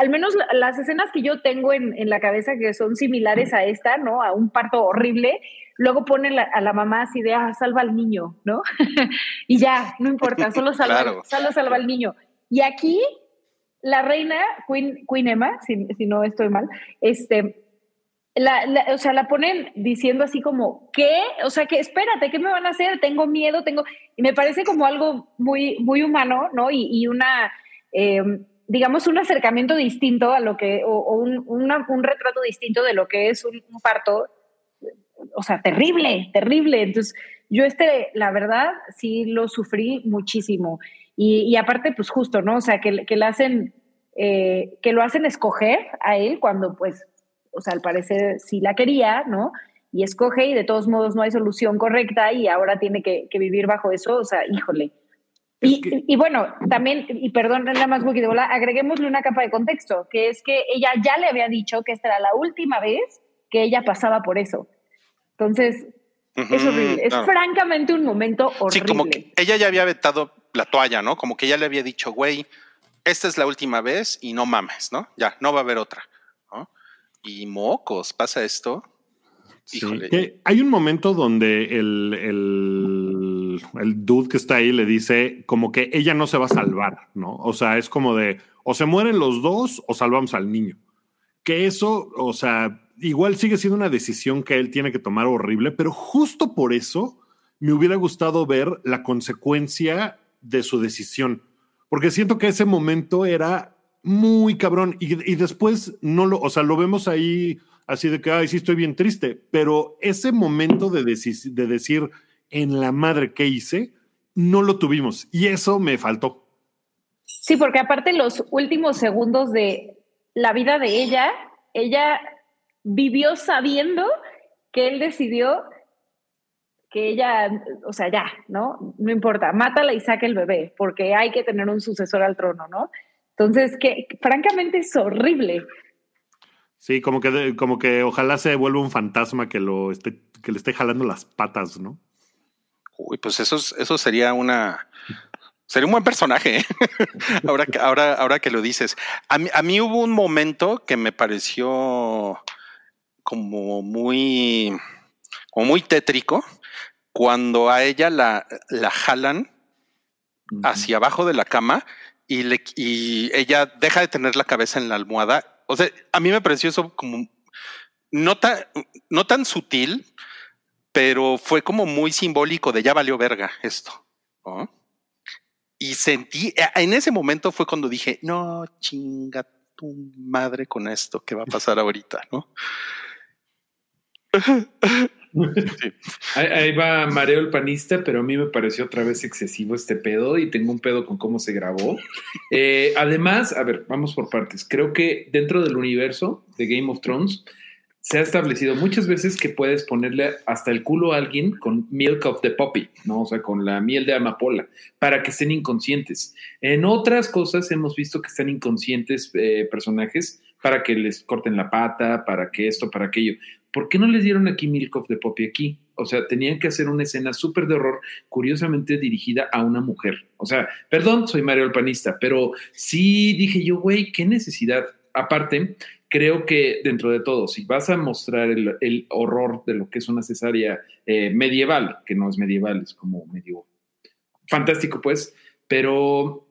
al menos las escenas que yo tengo en, la cabeza que son similares a esta, ¿no? A un parto horrible, luego pone a la mamá así de, ah, salva al niño, ¿no? <laughs> y ya, no importa, solo salva, solo salva al niño. Y aquí, la reina, Queen, Queen Emma, si, si no estoy mal, este, la, o sea, la ponen diciendo así como, ¿qué? O sea, que espérate, ¿qué me van a hacer? Tengo miedo, tengo... Y me parece como algo muy, muy humano, ¿no? Y, una, em, digamos, un acercamiento distinto a lo que, o, un, un, retrato distinto de lo que es un, parto, o sea, terrible, terrible. Entonces, yo este, la verdad, sí lo sufrí muchísimo. Y, y aparte, pues justo, ¿no? O sea, que, que le hacen... Eh, que lo hacen escoger a él cuando pues o sea, al parecer sí la quería, ¿no? Y escoge y de todos modos no hay solución correcta y ahora tiene que, vivir bajo eso, o sea, híjole. Y, bueno, también, y perdón, nada más, bola, agreguémosle una capa de contexto, que es que ella ya le había dicho que esta era la última vez que ella pasaba por eso. Entonces, es horrible. Es francamente un momento horrible. Sí, como que ella ya había vetado la toalla, ¿no? Como que ya le había dicho, güey, esta es la última vez y no mames, ¿no? Ya, no va a haber otra y mocos, pasa esto. hay un momento donde el, el, dude que está ahí le dice como que ella no se va a salvar, ¿no? O sea, es como de o se mueren los dos o salvamos al niño. Que eso, o sea, igual sigue siendo una decisión que él tiene que tomar horrible, pero justo por eso me hubiera gustado ver la consecuencia de su decisión. Porque siento que ese momento era muy cabrón. Y, después no lo, o sea, lo vemos ahí así de que, ay, sí estoy bien triste, pero ese momento de decir en la madre que hice, no lo tuvimos. Y eso me faltó. Sí, porque aparte los últimos segundos de la vida de ella, ella vivió sabiendo que él decidió que ella, o sea, ya, ¿no? No importa, mátala y saque el bebé, porque hay que tener un sucesor al trono, ¿no? Entonces, que francamente es horrible. Sí, como que, como que ojalá se vuelva un fantasma que, lo esté, que le esté jalando las patas, ¿no? Uy, pues eso, eso sería una. Sería un buen personaje, ¿eh? <laughs> ahora, que, ahora, ahora que lo dices. A mí, a mí hubo un momento que me pareció como muy, como muy tétrico, cuando a ella la, la jalan hacia abajo de la cama y, le, y ella deja de tener la cabeza en la almohada. O sea, a mí me pareció eso como no tan, no tan sutil, pero fue como muy simbólico de ya valió verga esto. Y sentí, en ese momento fue cuando dije, no, chinga tu madre con esto, ¿qué va a pasar ahorita? ¿No? <laughs> Ahí, va Mareo el panista, pero a mí me pareció otra vez excesivo este pedo y tengo un pedo con cómo se grabó. Eh, además, a ver, vamos por partes. Creo que dentro del universo de Game of Thrones se ha establecido muchas veces que puedes ponerle hasta el culo a alguien con milk of the poppy, ¿no? O sea, con la miel de amapola, para que estén inconscientes. En otras cosas hemos visto que están inconscientes eh, personajes para que les corten la pata, para que esto, para aquello. ¿Por qué no les dieron aquí Milk of the Poppy aquí? O sea, tenían que hacer una escena súper de horror, curiosamente dirigida a una mujer. O sea, perdón, soy Mario el panista, pero sí dije yo, güey, qué necesidad. Aparte, creo que dentro de todo, si vas a mostrar el, horror de lo que es una cesárea eh, medieval, que no es medieval, es como medio fantástico, pues, pero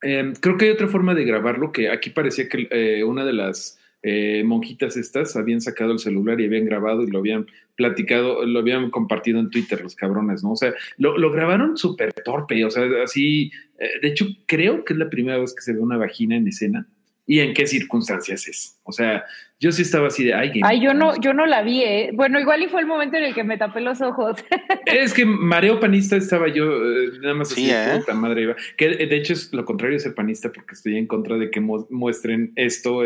em, creo que hay otra forma de grabarlo que aquí parecía que eh, una de las eh, monjitas estas habían sacado el celular y habían grabado y lo habían platicado, lo habían compartido en Twitter los cabrones, ¿no? O sea, lo, grabaron súper torpe, o sea, así, de hecho creo que es la primera vez que se ve una vagina en escena y en qué circunstancias es. O sea, yo sí estaba así de, ay, ay yo no, yo no la vi, ¿eh? Bueno, igual y fue el momento en el que me tapé los ojos. <laughs> es que mareo panista estaba yo, eh, nada más así, ¿eh? puta madre iba. Que de hecho es lo contrario de ser panista, porque estoy en contra de que muestren esto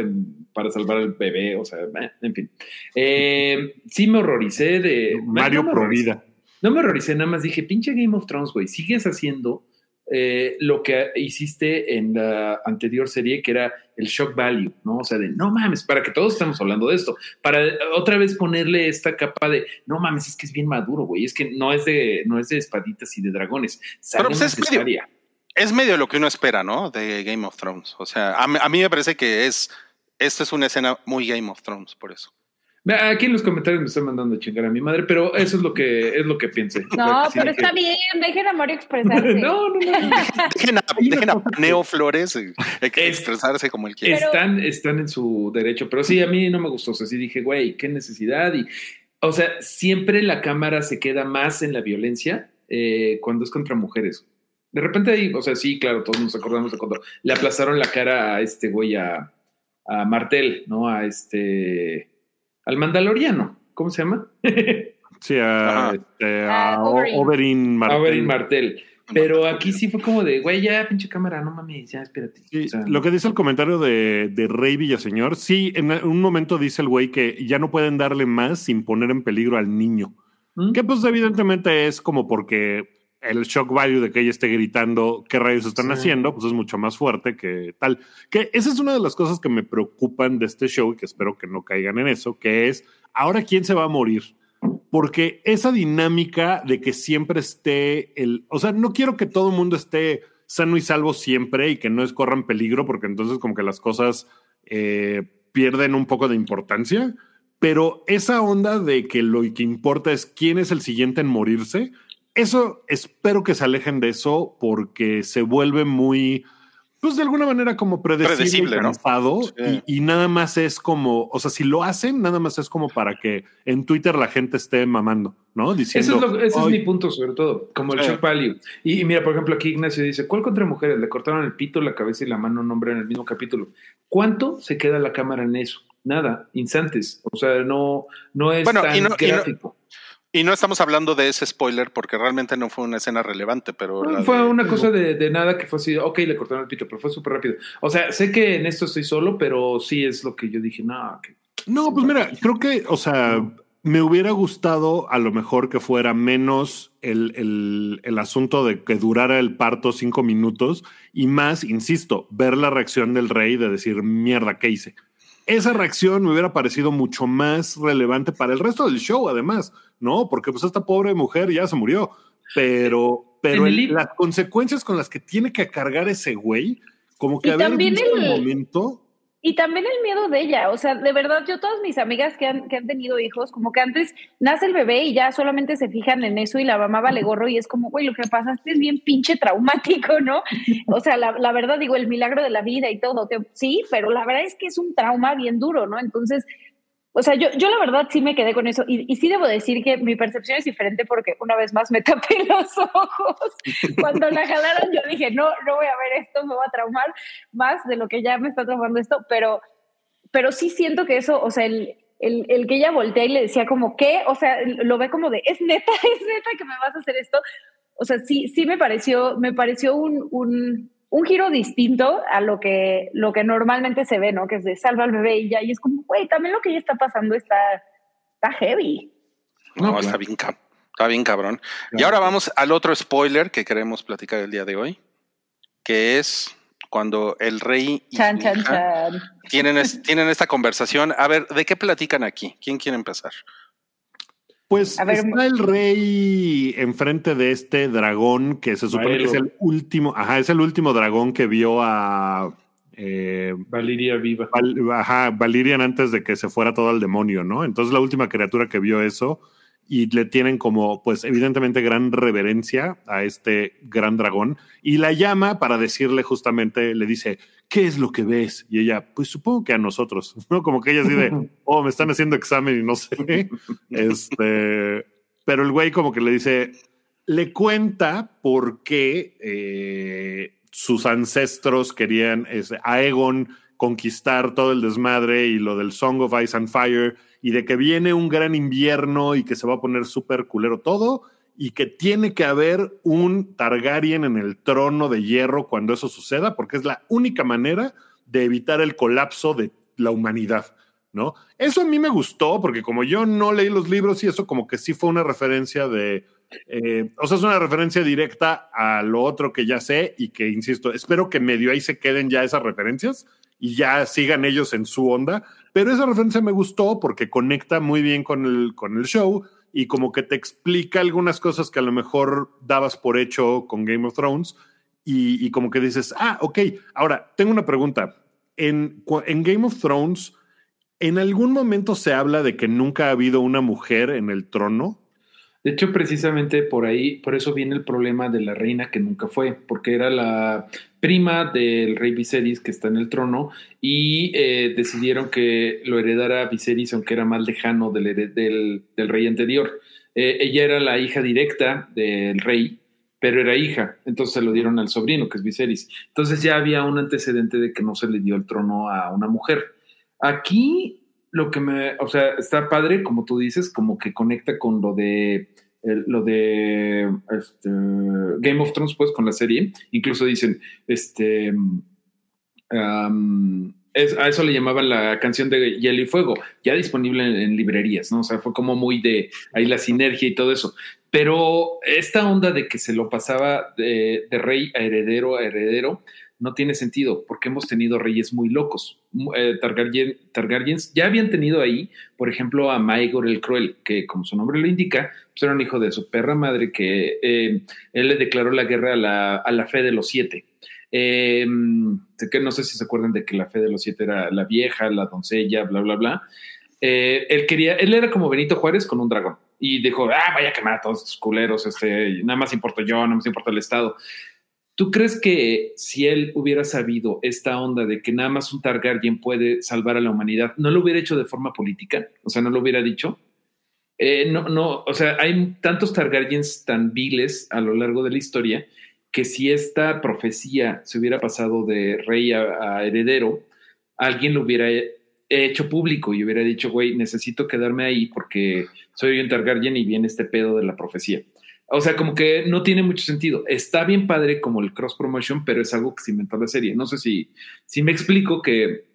para salvar al bebé, o sea, en fin. Eh, sí me horroricé de... Mario no Provida. No me horroricé, nada más dije, pinche Game of Thrones, güey, sigues haciendo eh, lo que hiciste en la anterior serie, que era el shock value, ¿no? O sea, de no mames, para que todos estemos hablando de esto, para otra vez ponerle esta capa de no mames, es que es bien maduro, güey, es que no es de, no es de espaditas y de dragones, Pero pues es medio, es medio lo que uno espera, ¿no? De Game of Thrones. O sea, a, a mí me parece que es, esta es una escena muy Game of Thrones, por eso. Aquí en los comentarios me están mandando a chingar a mi madre, pero eso es lo que es lo que pensé. No, pero está bien, dejen a Mario <laughs> expresarse. no, no, no. dejen, a, dejen a Neo Flores eh, expresarse como él quiere. Están, están en su derecho, pero sí, a mí no me gustó. O sea, sí dije, güey, qué necesidad. Y, o sea, siempre la cámara se queda más en la violencia eh, cuando es contra mujeres. De repente ahí, o sea, sí, claro, todos nos acordamos de cuando le aplazaron la cara a este güey, a, a Martel, ¿no? A este al Mandaloriano, ¿cómo se llama? <laughs> sí, a, este, Oberyn Martel. Oberyn Martel. Pero aquí sí fue como de, güey, ya pinche cámara, no mames, ya espérate. lo que dice el comentario de, de Rey Villaseñor, sí, en un momento dice el güey que ya no pueden darle más sin poner en peligro al niño. ¿Mm? Que pues evidentemente es como porque el shock value de que ella esté gritando qué rayos están haciendo, pues es mucho más fuerte que tal. Que esa es una de las cosas que me preocupan de este show y que espero que no caigan en eso, que es ahora quién se va a morir. Porque esa dinámica de que siempre esté el, o sea, no quiero que todo el mundo esté sano y salvo siempre y que no corran peligro, porque entonces como que las cosas eh, pierden un poco de importancia. Pero esa onda de que lo que importa es quién es el siguiente en morirse, eso espero que se alejen de eso porque se vuelve muy, pues de alguna manera como predecible, y, y, nada más es como, o sea, si lo hacen, nada más es como para que en Twitter la gente esté mamando, ¿no? Diciendo, Eso es ese es mi punto sobre todo, como el shock value. Y, mira, por ejemplo, aquí Ignacio dice, ¿cuál contra mujeres? Le cortaron el pito, la cabeza y la mano nombre en el mismo capítulo. ¿Cuánto se queda la cámara en eso? Nada, instantes. O sea, no, no es tan gráfico. Y no estamos hablando de ese spoiler porque realmente no fue una escena relevante, pero... fue una cosa de, nada que fue así, ok, le cortaron el pito, pero fue súper rápido. O sea, sé que en esto estoy solo, pero sí es lo que yo dije, no, que... No, pues mira, creo que, o sea, me hubiera gustado a lo mejor que fuera menos el, el, el, asunto de que durara el parto cinco minutos y más, insisto, ver la reacción del rey de decir, mierda, ¿qué hice? Esa reacción me hubiera parecido mucho más relevante para el resto del show, además, ¿no? Porque pues esta pobre mujer ya se murió, pero, pero las consecuencias con las que tiene que cargar ese güey, como que haber visto el momento y también el miedo de ella, o sea, de verdad, yo todas mis amigas que han, que han tenido hijos, como que antes nace el bebé y ya solamente se fijan en eso y la mamá vale gorro y es como, güey, lo que pasaste es bien pinche traumático, ¿no? <laughs> O sea, la, la verdad, digo, el milagro de la vida y todo, que, sí, pero la verdad es que es un trauma bien duro, ¿no? Entonces, o sea, yo, yo la verdad sí me quedé con eso y, sí debo decir que mi percepción es diferente porque una vez más me <laughs> tapé los ojos. Cuando la jalaron yo dije, no, no voy a ver esto, me va a traumar más de lo que ya me está traumando esto, pero, pero sí siento que eso, o sea, el, el, el, que ella voltea y le decía como, ¿qué? O sea, lo ve como de, es neta, <laughs> es neta que me vas a hacer esto. O sea, sí, sí me pareció, me pareció un, un un giro distinto a lo que, lo que normalmente se ve, ¿no? Que es de salva al bebé y ya, y es como, güey, también lo que ya está pasando está, está heavy. No, está, bien, está bien cabrón. Y ahora vamos al otro spoiler que queremos platicar el día de hoy, que es cuando el rey y chan, chan, Tienen, tienen esta conversación. A ver, ¿de qué platican aquí? ¿Quién quiere empezar? Pues está el rey enfrente de este dragón que se supone que es el último, ajá, es el último dragón que vio a eh, Valiria viva. ajá, Valirian antes de que se fuera todo al demonio, ¿no? Entonces la última criatura que vio eso y le tienen como, pues evidentemente gran reverencia a este gran dragón y la llama para decirle justamente, le dice, ¿qué es lo que ves? Y ella, pues supongo que a nosotros, <laughs> ¿no? Como que ella así de, <laughs> oh, me están haciendo examen y no sé. <laughs> este, pero el güey como que le dice, le cuenta por qué eh, sus ancestros querían a Egon conquistar todo el desmadre y lo del Song of Ice and Fire y de que viene un gran invierno y que se va a poner súper culero todo y que tiene que haber un Targaryen en el trono de hierro cuando eso suceda, porque es la única manera de evitar el colapso de la humanidad, ¿no? Eso a mí me gustó, porque como yo no leí los libros y eso como que sí fue una referencia de, Eh, o sea, es una referencia directa a lo otro que ya sé y que, insisto, espero que medio ahí se queden ya esas referencias y ya sigan ellos en su onda. Pero esa referencia me gustó porque conecta muy bien con el, con el show y como que te explica algunas cosas que a lo mejor dabas por hecho con Game of Thrones y, y como que dices, ah, ok, ahora tengo una pregunta. En, en Game of Thrones, ¿en algún momento se habla de que nunca ha habido una mujer en el trono? De hecho, precisamente por ahí, por eso viene el problema de la reina que nunca fue, porque era la prima del rey Viserys que está en el trono y eh, decidieron que lo heredara Viserys, aunque era más lejano del, rey anterior. Eh, ella era la hija directa del rey, pero era hija, entonces se lo dieron al sobrino, que es Viserys. Entonces ya había un antecedente de que no se le dio el trono a una mujer. Aquí lo que me, o sea, está padre, como tú dices, como que conecta con lo de lo de este, Game of Thrones, pues, con la serie. Incluso dicen, este, um, a eso le llamaban la canción de Hielo y Fuego, ya disponible en, en, librerías, ¿no? O sea, fue como muy de ahí la sinergia y todo eso. Pero esta onda de que se lo pasaba de, de rey a heredero a heredero, no tiene sentido, porque hemos tenido reyes muy locos. Eh, Targaryen, Targaryens ya habían tenido ahí, por ejemplo, a Maegor el Cruel, que como su nombre lo indica, pues era un hijo de su perra madre que eh, él le declaró la guerra a la, a la fe de los siete. Que no sé si se acuerdan de que la fe de los siete era la vieja, la doncella, bla, bla, bla. Eh, él quería, él era como Benito Juárez con un dragón y dijo, ah, vaya a quemar a todos estos culeros, este, nada más importa yo, nada más importa el Estado. ¿Tú crees que si él hubiera sabido esta onda de que nada más un Targaryen puede salvar a la humanidad, no lo hubiera hecho de forma política? O sea, no lo hubiera dicho. Eh, no, no, o sea, hay tantos Targaryens tan viles a lo largo de la historia que si esta profecía se hubiera pasado de rey a, a heredero, alguien lo hubiera hecho público y hubiera dicho, güey, necesito quedarme ahí porque soy un Targaryen y viene este pedo de la profecía. O sea, como que no tiene mucho sentido. Está bien padre como el cross promotion, pero es algo que se inventó la serie. No sé si, si me explico que,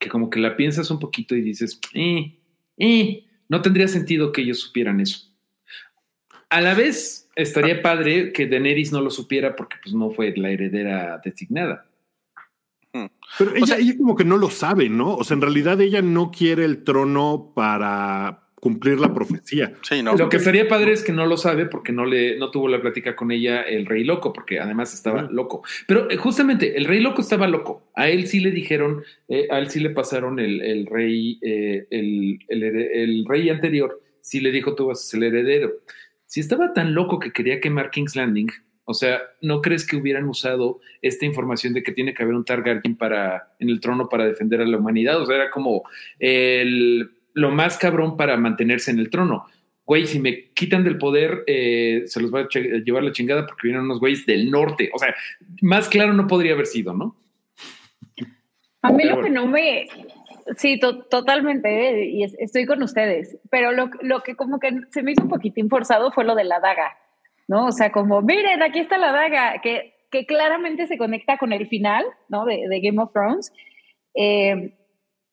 que como que la piensas un poquito y dices, eh, eh, no tendría sentido que ellos supieran eso. A la vez, estaría padre que Daenerys no lo supiera porque pues no fue la heredera designada. Pero ella, o sea, ella como que no lo sabe, ¿no? O sea, en realidad ella no quiere el trono para cumplir la profecía. Sí, no. Lo que sería padre es que no lo sabe porque no le no tuvo la plática con ella el rey loco, porque además estaba mm. loco. Pero eh, justamente el rey loco estaba loco. A él sí le dijeron, eh, a él sí le pasaron el, el rey, eh, el, el, el, rey anterior, sí le dijo tú vas a ser el heredero. Si estaba tan loco que quería quemar King's Landing, o sea, ¿no crees que hubieran usado esta información de que tiene que haber un Targaryen para, en el trono para defender a la humanidad? O sea, era como el lo más cabrón para mantenerse en el trono. Güey, si me quitan del poder, eh, se los va a llevar la chingada porque vienen unos güeyes del norte. O sea, más claro no podría haber sido, ¿no? A mí lo que no me... Sí, to totalmente, eh, y estoy con ustedes, pero lo, lo, que como que se me hizo un poquitín forzado fue lo de la daga, ¿no? O sea, como, miren, aquí está la daga, que, que claramente se conecta con el final, ¿no? De, de Game of Thrones. Eh,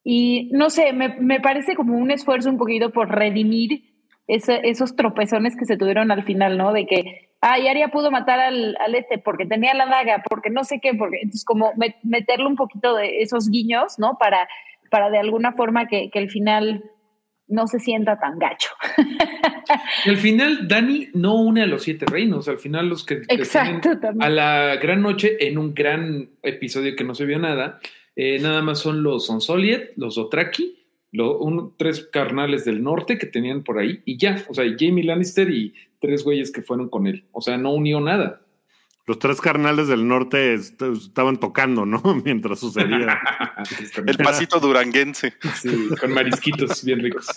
y no sé, me, me, parece como un esfuerzo un poquito por redimir ese, esos tropezones que se tuvieron al final, ¿no? De que, ah, Aria pudo matar al, al, este porque tenía la daga, porque no sé qué, porque entonces como meterle un poquito de esos guiños, ¿no? Para, para de alguna forma que, que el final no se sienta tan gacho. al final, Dani no une a los siete reinos, al final los que Exacto, a la gran noche en un gran episodio que no se vio nada, eh, nada más son los Sonsoliet, los Otraki, lo, tres carnales del norte que tenían por ahí y ya, o sea, Jamie Lannister y tres güeyes que fueron con él, o sea, no unió nada. Los tres carnales del norte est estaban tocando, ¿no? <laughs> Mientras sucedía. <laughs> El pasito duranguense. Sí, con marisquitos bien ricos.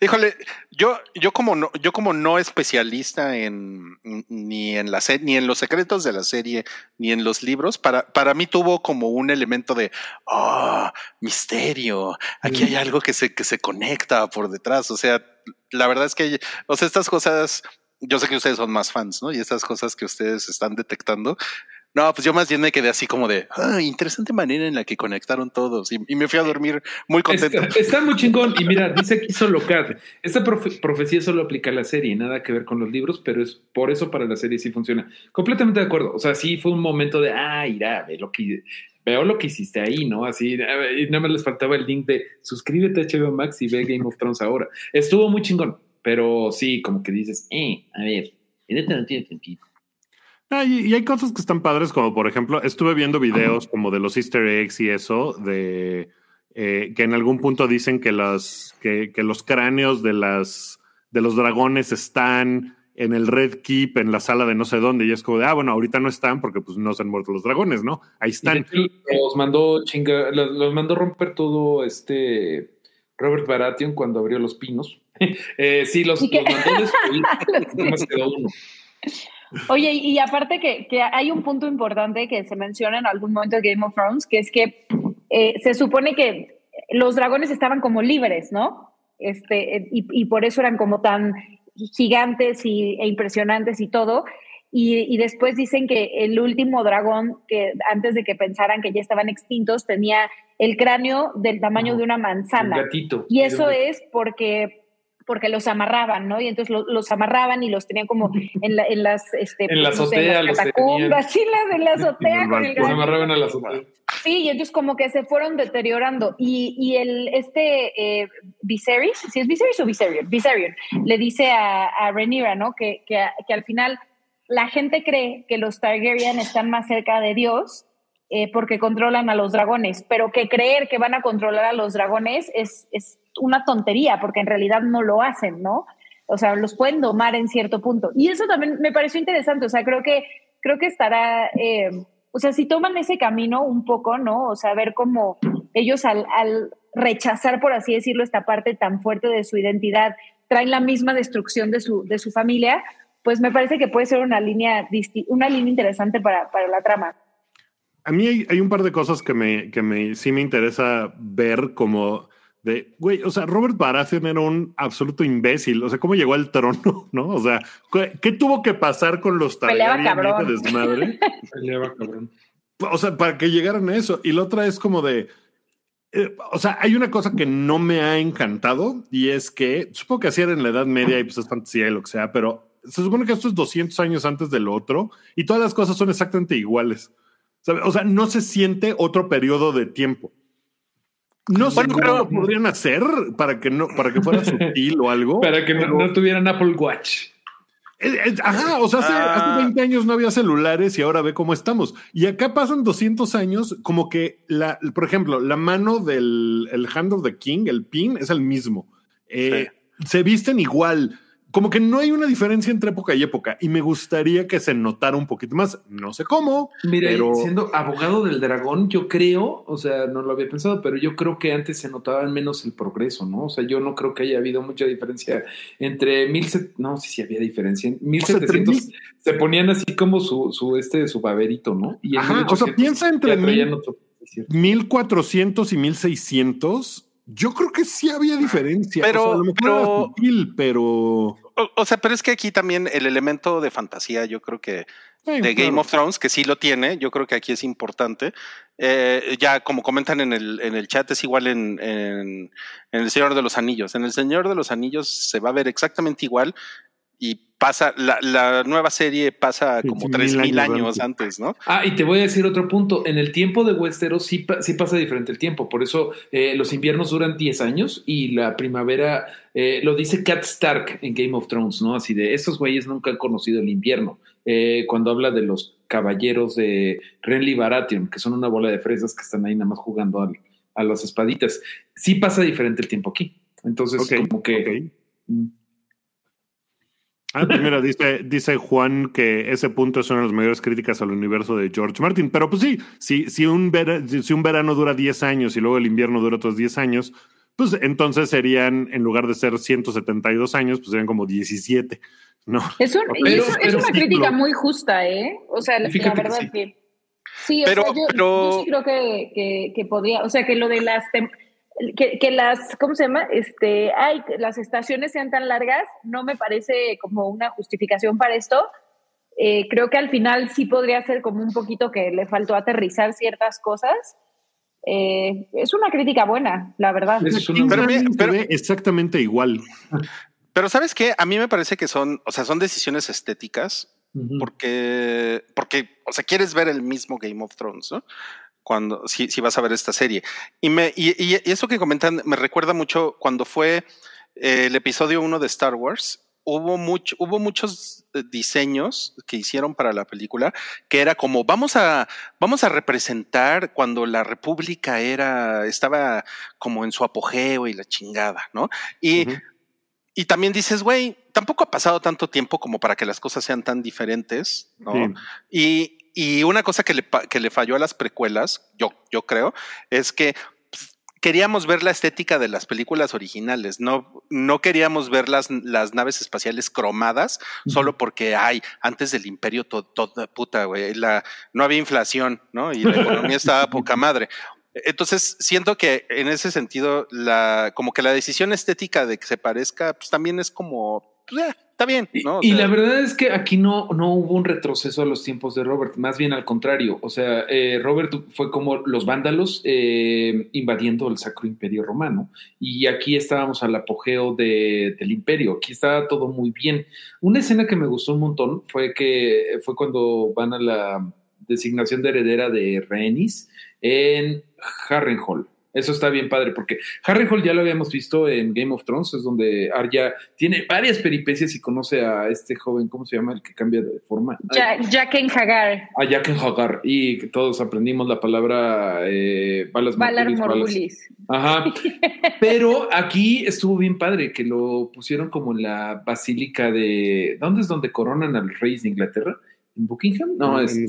Híjole, yo, yo como no, yo como no especialista en ni en la ni en los secretos de la serie, ni en los libros, para, para mí tuvo como un elemento de oh, misterio. Aquí hay algo que se, que se conecta por detrás. O sea, la verdad es que, o sea, estas cosas, yo sé que ustedes son más fans, ¿no? Y estas cosas que ustedes están detectando, No, pues yo más bien me quedé así como de, ah, interesante manera en la que conectaron todos y, y me fui a dormir muy contento. Está, está muy chingón. Y mira, dice aquí solo Cat. Esta profe- profecía solo aplica a la serie, nada que ver con los libros, pero es por eso para la serie sí funciona. Completamente de acuerdo. O sea, sí fue un momento de, ah, irá, ve lo que, veo lo que hiciste ahí, ¿no? Así, nada más les faltaba el link de suscríbete a HBO Max y ve Game of Thrones ahora. Estuvo muy chingón, pero sí, como que dices, eh, a ver, neta no tiene sentido. Ah, y, y hay cosas que están padres, como por ejemplo, estuve viendo videos como de los Easter eggs y eso, de eh, que en algún punto dicen que los, que, que los cráneos de las de los dragones están en el Red Keep, en la sala de no sé dónde, y es como de, ah, bueno, ahorita no están porque pues no se han muerto los dragones, ¿no? Ahí están. Los mandó chinga, los, los mandó romper todo este Robert Baratheon cuando abrió los pinos. Eh, sí, los, los <laughs> quedó uno. Oye, y aparte que, que hay un punto importante que se menciona en algún momento de Game of Thrones, que es que eh, se supone que los dragones estaban como libres, ¿no? Este, y, y por eso eran como tan gigantes y, e impresionantes y todo. Y, y después dicen que el último dragón, que antes de que pensaran que ya estaban extintos, tenía el cráneo del tamaño de una Un manzana. gatito. Y eso un es porque porque los amarraban, ¿no? Y entonces lo- los amarraban y los tenían como <laughs> en, la- en las este, En la no sé, azotea en los las catacumbas, sí, las <laughs> en la azotea el con el amarraban a la azotea. Sí, y entonces como que se fueron deteriorando. Y, y el, este eh, Viserys, si es Viserys o Viserion, Viserion, le dice a, a Rhaenyra, ¿no? Que, que, que al final la gente cree que los Targaryen están más cerca de Dios eh, porque controlan a los dragones, pero que creer que van a controlar a los dragones es, es una tontería, porque en realidad no lo hacen, ¿no? O sea, los pueden domar en cierto punto. Y eso también me pareció interesante, o sea, creo que, creo que estará, eh, o sea, si toman ese camino un poco, ¿no? O sea, ver cómo ellos al, rechazar, por así decirlo, esta parte tan fuerte de su identidad, traen la misma destrucción de su, de su familia, pues me parece que puede ser una línea, una línea interesante para, para la trama. A mí hay, hay un par de cosas que me, que me sí me interesa ver como de, güey, o sea, Robert Baratheon era un absoluto imbécil. O sea, ¿cómo llegó al trono? <laughs> ¿No? O sea, ¿qué, qué tuvo que pasar con los Peleaba Targaryen, cabrón. ese desmadre? <laughs> Peleaba, cabrón. o sea, para que llegaran a eso. Y la otra es como de, eh, o sea, hay una cosa que no me ha encantado y es que, supongo que así era en la Edad Media y pues es fantasía y lo que sea, pero se supone que esto es 200 años antes del otro y todas las cosas son exactamente iguales. O sea, no se siente otro periodo de tiempo. No sé Bueno, cómo pero- podrían hacer para que no, para que fuera <laughs> sutil o algo. Para que no, pero- no tuvieran Apple Watch. ajá, o sea, hace, Ah. hace 20 años no había celulares y ahora ve cómo estamos. Y acá pasan 200 años, como que, la, por ejemplo, la mano del el Hand of the King, el pin, es el mismo. Eh, Se visten igual. Como que no hay una diferencia entre época y época. Y me gustaría que se notara un poquito más. No sé cómo. Mira, pero siendo abogado del dragón, yo creo, o sea, no lo había pensado, pero yo creo que antes se notaba menos el progreso, ¿no? O sea, yo no creo que haya habido mucha diferencia entre mil, set- no, sí, sí había diferencia. En 1700 entre se ponían así como su, su este, su baberito, ¿no? Y en Ajá, o sea, 1800 piensa entre mil- otro- es cierto. 1400 y 1600. Yo creo que sí había diferencia. Pero- O sea, a lo mejor era pero- sutil, pero. O, o sea, pero es que aquí también el elemento de fantasía, yo creo que de claro. Game of Thrones, que sí lo tiene, yo creo que aquí es importante. Eh, ya como comentan en el, en el chat, es igual en, en, en El Señor de los Anillos. En El Señor de los Anillos se va a ver exactamente igual y pasa, la, la nueva serie pasa como sí, tres mil mil años años antes, ¿no? Ah, y te voy a decir otro punto. En el tiempo de Westeros sí, sí pasa diferente el tiempo. Por eso eh, los inviernos duran 10 años y la primavera, eh, lo dice Kat Stark en Game of Thrones, ¿no? Así de, estos güeyes nunca han conocido el invierno. Eh, cuando habla de los caballeros de Renly Baratheon, que son una bola de fresas que están ahí nada más jugando al- a las espaditas. Sí pasa diferente el tiempo aquí. Entonces, como que... mm, Ah, pues mira, dice, dice Juan que ese punto es una de las mayores críticas al universo de George Martin. Pero pues sí, si, si, un, vera- si un verano dura 10 años y luego el invierno dura otros 10 años, pues entonces serían, en lugar de ser 172 años, pues serían como 17, ¿no? Es, un- y Pero- es, es pero una crítica muy justa, ¿eh? O sea, la, la que verdad sí. que... Sí, o Pero- sea, yo, pero- yo sí creo que, que, que podría, o sea, que lo de las... que, que las, ¿cómo se llama? Este, ay, las estaciones sean tan largas, no me parece como una justificación para esto, Eh, creo que al final sí podría ser como un poquito que le faltó aterrizar ciertas cosas. Eh, es una crítica buena, la verdad. Es una- Pero exactamente igual. Pero ¿sabes qué? A mí me parece que son, o sea, son decisiones estéticas porque, porque, o sea, quieres ver el mismo Game of Thrones, ¿no? Cuando, si, si vas a ver esta serie. Y, me, y, y- y eso que comentan me recuerda mucho cuando fue eh, el episodio 1 de Star Wars. Hubo, mucho, hubo muchos eh, diseños que hicieron para la película que era como vamos a vamos a representar cuando la república era estaba como en su apogeo y la chingada, ¿no? Y Ujú. y también dices, güey, tampoco ha pasado tanto tiempo como para que las cosas sean tan diferentes, ¿no? Sí. Y, y una cosa que le, que le falló a las precuelas, yo, yo creo, es que pues, queríamos ver la estética de las películas originales, no, no queríamos ver las, las naves espaciales cromadas solo porque, ay, antes del imperio, todo, todo puta, güey, la, no había inflación, ¿no? Y la economía estaba poca madre. Entonces, siento que en ese sentido, la, como que la decisión estética de que se parezca, pues también es como, pues, está bien, Y, ¿no? O y sea, la verdad es que aquí no, no hubo un retroceso a los tiempos de Robert, más bien al contrario. O sea, eh, Robert fue como los vándalos eh, invadiendo el Sacro Imperio Romano. Y aquí estábamos al apogeo de- del imperio. Aquí estaba todo muy bien. Una escena que me gustó un montón fue que fue cuando van a la designación de heredera de Rhaenys en Harrenhal. Eso está bien padre porque Harrenhal ya lo habíamos visto en Game of Thrones, es donde Arya tiene varias peripecias y conoce a este joven, ¿cómo se llama? El que cambia de forma. Ja- Jaqen Hagar, A Jaqen Hagar. Y todos aprendimos la palabra eh, balas Valar morgulis. Ajá. <laughs> Pero aquí estuvo bien padre que lo pusieron como en la basílica de. ¿Dónde es donde coronan al rey de Inglaterra? ¿En Buckingham? No, es en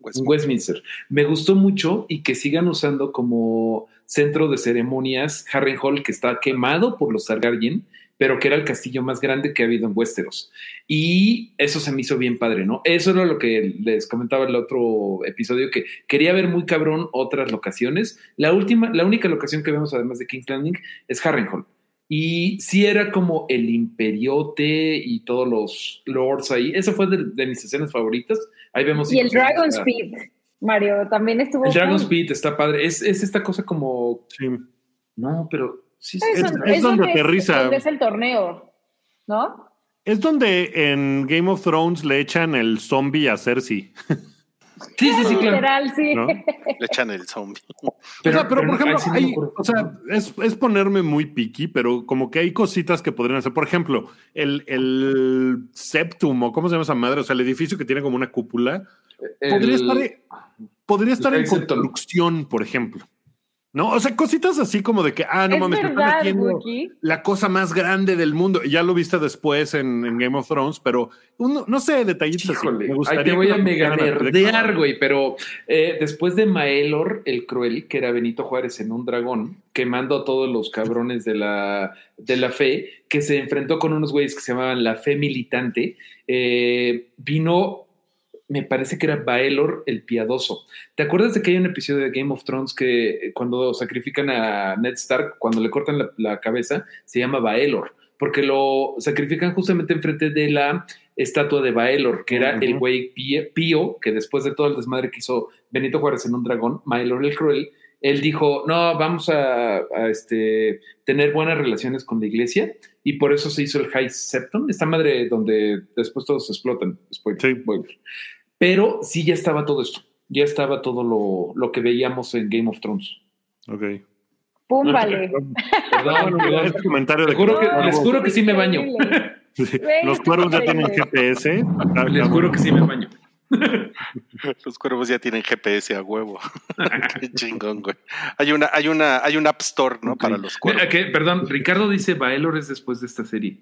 Westminster. pues, Westminster. Me gustó mucho y que sigan usando como centro de ceremonias Harrenhal, que está quemado por los Targaryen, pero que era el castillo más grande que ha habido en Westeros. Y eso se me hizo bien padre, ¿no? Eso era lo que les comentaba en el otro episodio, que quería ver muy cabrón otras locaciones. La última, la única locación que vemos además de King's Landing es Harrenhal. Y sí era como el imperiote y todos los lords ahí. Esa fue de, de mis escenas favoritas. Ahí vemos Y el inclusive Dragon hasta- Speed, Mario, también estuvo. el Dragon cool. Speed está padre. Es, es esta cosa como. Sí. No, pero sí. Es, Es- donde- es es donde donde aterriza. es el torneo, ¿no? Es donde en Game of Thrones le echan el zombie a Cersei. <laughs> Sí, sí, sí, claro. Literal, sí. ¿no? le echan el zombie. <laughs> o sea, pero por ejemplo, hay- o sea, es, es ponerme muy picky, pero como que hay cositas que podrían hacer. Por ejemplo, el, el septum, o cómo se llama esa madre, o sea, el edificio que tiene como una cúpula, podría estar, podría estar en el construcción, por ejemplo. ¿No? O sea, cositas así como de que, ah, no es mames, verdad, Wookie. la cosa más grande del mundo. Ya lo viste después en, en Game of Thrones, pero uno- no sé, detallitos así. Me ahí gustaría te voy a mega nerdear, güey, pero eh, después de Maelor, el cruel, que era Benito Juárez en un dragón, quemando a todos los cabrones de la, de la fe, que se enfrentó con unos güeyes que se llamaban la fe militante, eh, vino, me parece que era Baelor el piadoso. ¿Te acuerdas de que hay un episodio de Game of Thrones que eh, cuando sacrifican a Ned Stark, cuando le cortan la, la cabeza, se llama Baelor? Porque lo sacrifican justamente enfrente de la estatua de Baelor, que era el güey pío, que después de todo el desmadre que hizo Benito Juárez en un dragón, Baelor el cruel, él dijo, no, vamos a, a, este, tener buenas relaciones con la iglesia y por eso se hizo el High Septon, esta madre donde después todos explotan. Spoiler, Sí. spoiler. Pero sí ya estaba todo esto, ya estaba todo lo, lo que veíamos en Game of Thrones. Ok. Pum, vale. <laughs> Perdón, perdón. Este comentario de Les juro que- No, les juro que sí me baño. Sí, <laughs> Los cuervos ya tienen. GPS. Les juro que sí me baño. <laughs> Los cuervos ya tienen GPS a huevo. Qué chingón, güey. Hay una, hay una, hay un App Store, ¿no? Para los cuervos. Perdón, Ricardo dice Baelor es después de esta serie.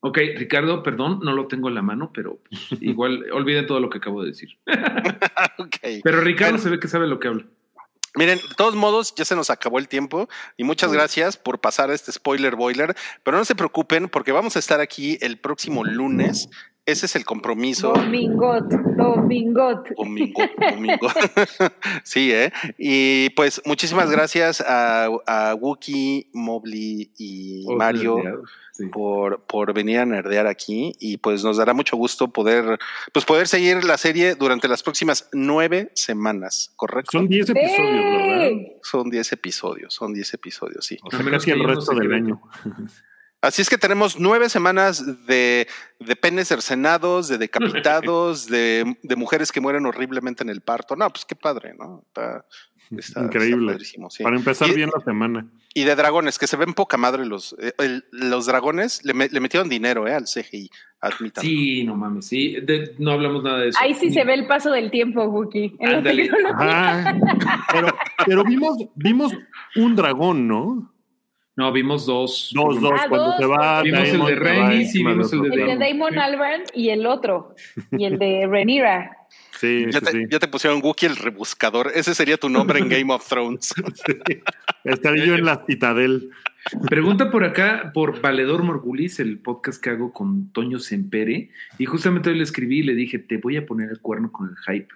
Ok, Ricardo, perdón, no lo tengo en la mano, pero <laughs> igual olviden todo lo que acabo de decir. <laughs> Ok. Pero Ricardo Bueno. se ve que sabe lo que habla. Miren, de todos modos, ya se nos acabó el tiempo y muchas gracias por pasar este spoiler boiler, pero no se preocupen porque vamos a estar aquí el próximo lunes Ese es el compromiso. Domingot, Domingot. Domingo, domingo. <laughs> <laughs> sí, ¿eh? Y pues muchísimas gracias a, a Wookie, Mobley y Mario sí. por, por venir a nerdear aquí y pues nos dará mucho gusto poder, pues poder seguir la serie durante las próximas nueve semanas, ¿correcto? Son 10 episodios, ¿verdad? ¡Sí! Son 10 episodios, son 10 episodios, sí. O sea, menos casi que el resto del año. <laughs> Así es que tenemos nueve semanas de, de penes cercenados, de decapitados, de, de mujeres que mueren horriblemente en el parto. No, pues qué padre, ¿no? Está, está- Increíble. está padrísimo, sí. Para empezar Y- bien la semana. Y de dragones, que se ven poca madre los, eh, el- los dragones, le, me- le metieron dinero eh, al CGI, admitan. Sí, no mames, sí. De- no hablamos nada de eso. Ahí sí se ve el paso del tiempo, Wookie. En la tecnología. Pero, pero vimos, vimos un dragón, ¿no? No, vimos dos. Dos, dos, Ah, cuando dos. se va. Vimos el de Rhaenys y vimos el otro de El de. Damon Sí. Albarn y el otro. Y el de Rhaenyra. <laughs> Sí, Ya sí, te, sí. ya te pusieron Wookiee el rebuscador. Ese sería tu nombre en <laughs> Game of Thrones. <laughs> Estaré yo en la citadel. Pregunta por acá por Valedor Morgulis, el podcast que hago con Toño Sempere. Y justamente hoy le escribí y le dije, te voy a poner el cuerno con el hype.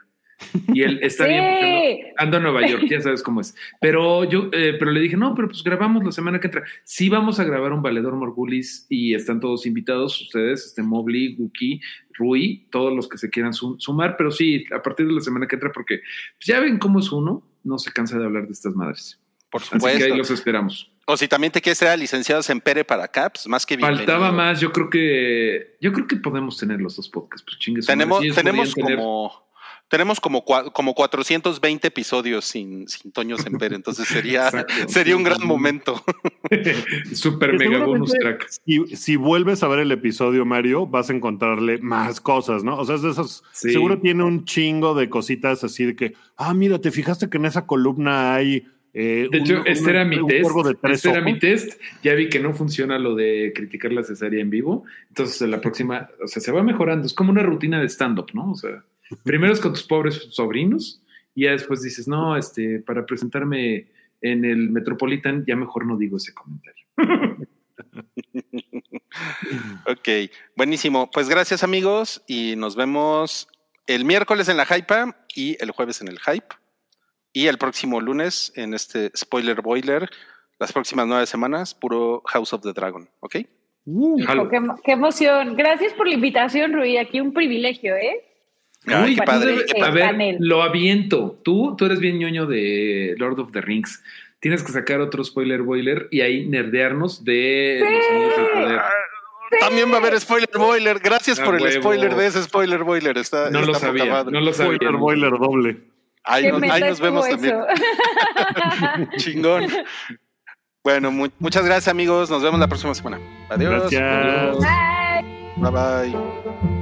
Y él está bien. porque Sí. ando, ando a Nueva York, ya sabes cómo es. Pero yo, eh, pero le dije, no, pero pues grabamos la semana que entra. Sí vamos a grabar un Valedor Morgulis y están todos invitados, ustedes, este Mobley, Wookie, Rui, todos los que se quieran sum- sumar. Pero sí, a partir de la semana que entra, porque pues, ya ven cómo es uno, no se cansa de hablar de estas madres. Por Así que supuesto. ahí los esperamos. O si también te quieres ser licenciado en Pere para acá, pues más que bienvenido. Faltaba más, yo creo que yo creo que podemos tener los dos podcasts, pues chingue su madre. Tenemos, tenemos como tenemos como, como 420 episodios sin, sin Toño Semper, entonces sería, <laughs> sería un gran momento. <laughs> super mega bonus track. Y si vuelves a ver el episodio, Mario, vas a encontrarle más cosas, ¿no? O sea, es de esos. Sí. Seguro tiene un chingo de cositas así de que, ah, mira, te fijaste que en esa columna hay. eh, De hecho, un- este un- era mi test. cuervo de tres Este era mi test. Ya vi que no funciona lo de criticar la cesárea en vivo. Entonces, en la próxima, o sea, se va mejorando. Es como una rutina de stand-up, ¿no? O sea, primero es con tus pobres sobrinos y ya después dices, no, este, para presentarme en el Metropolitan, ya mejor no digo ese comentario. <laughs> Ok, buenísimo. Pues gracias amigos y nos vemos el miércoles en la Hype y el jueves en el Hype y el próximo lunes en este Spoiler Boiler. Las próximas nueve semanas, puro House of the Dragon, ¿ok? Qué emoción. Gracias por la invitación, Rui. Aquí un privilegio, ¿eh? Ay, Uy, qué tú padre. qué a ver, Panel. lo aviento. Tú, tú eres bien ñoño de Lord of the Rings. Tienes que sacar otro spoiler boiler y ahí nerdearnos de los anillos del poder. También va a haber Spoiler Boiler. Gracias Ah, por el spoiler de ese Spoiler Boiler. Está, No está lo sabía, madre. no lo sabía. Spoiler boiler doble. Ahí, ¿Qué nos, ahí nos vemos también. <laughs> Chingón. Bueno, mu- muchas gracias amigos. Nos vemos la próxima semana. Adiós. Gracias. Bye. Bye bye.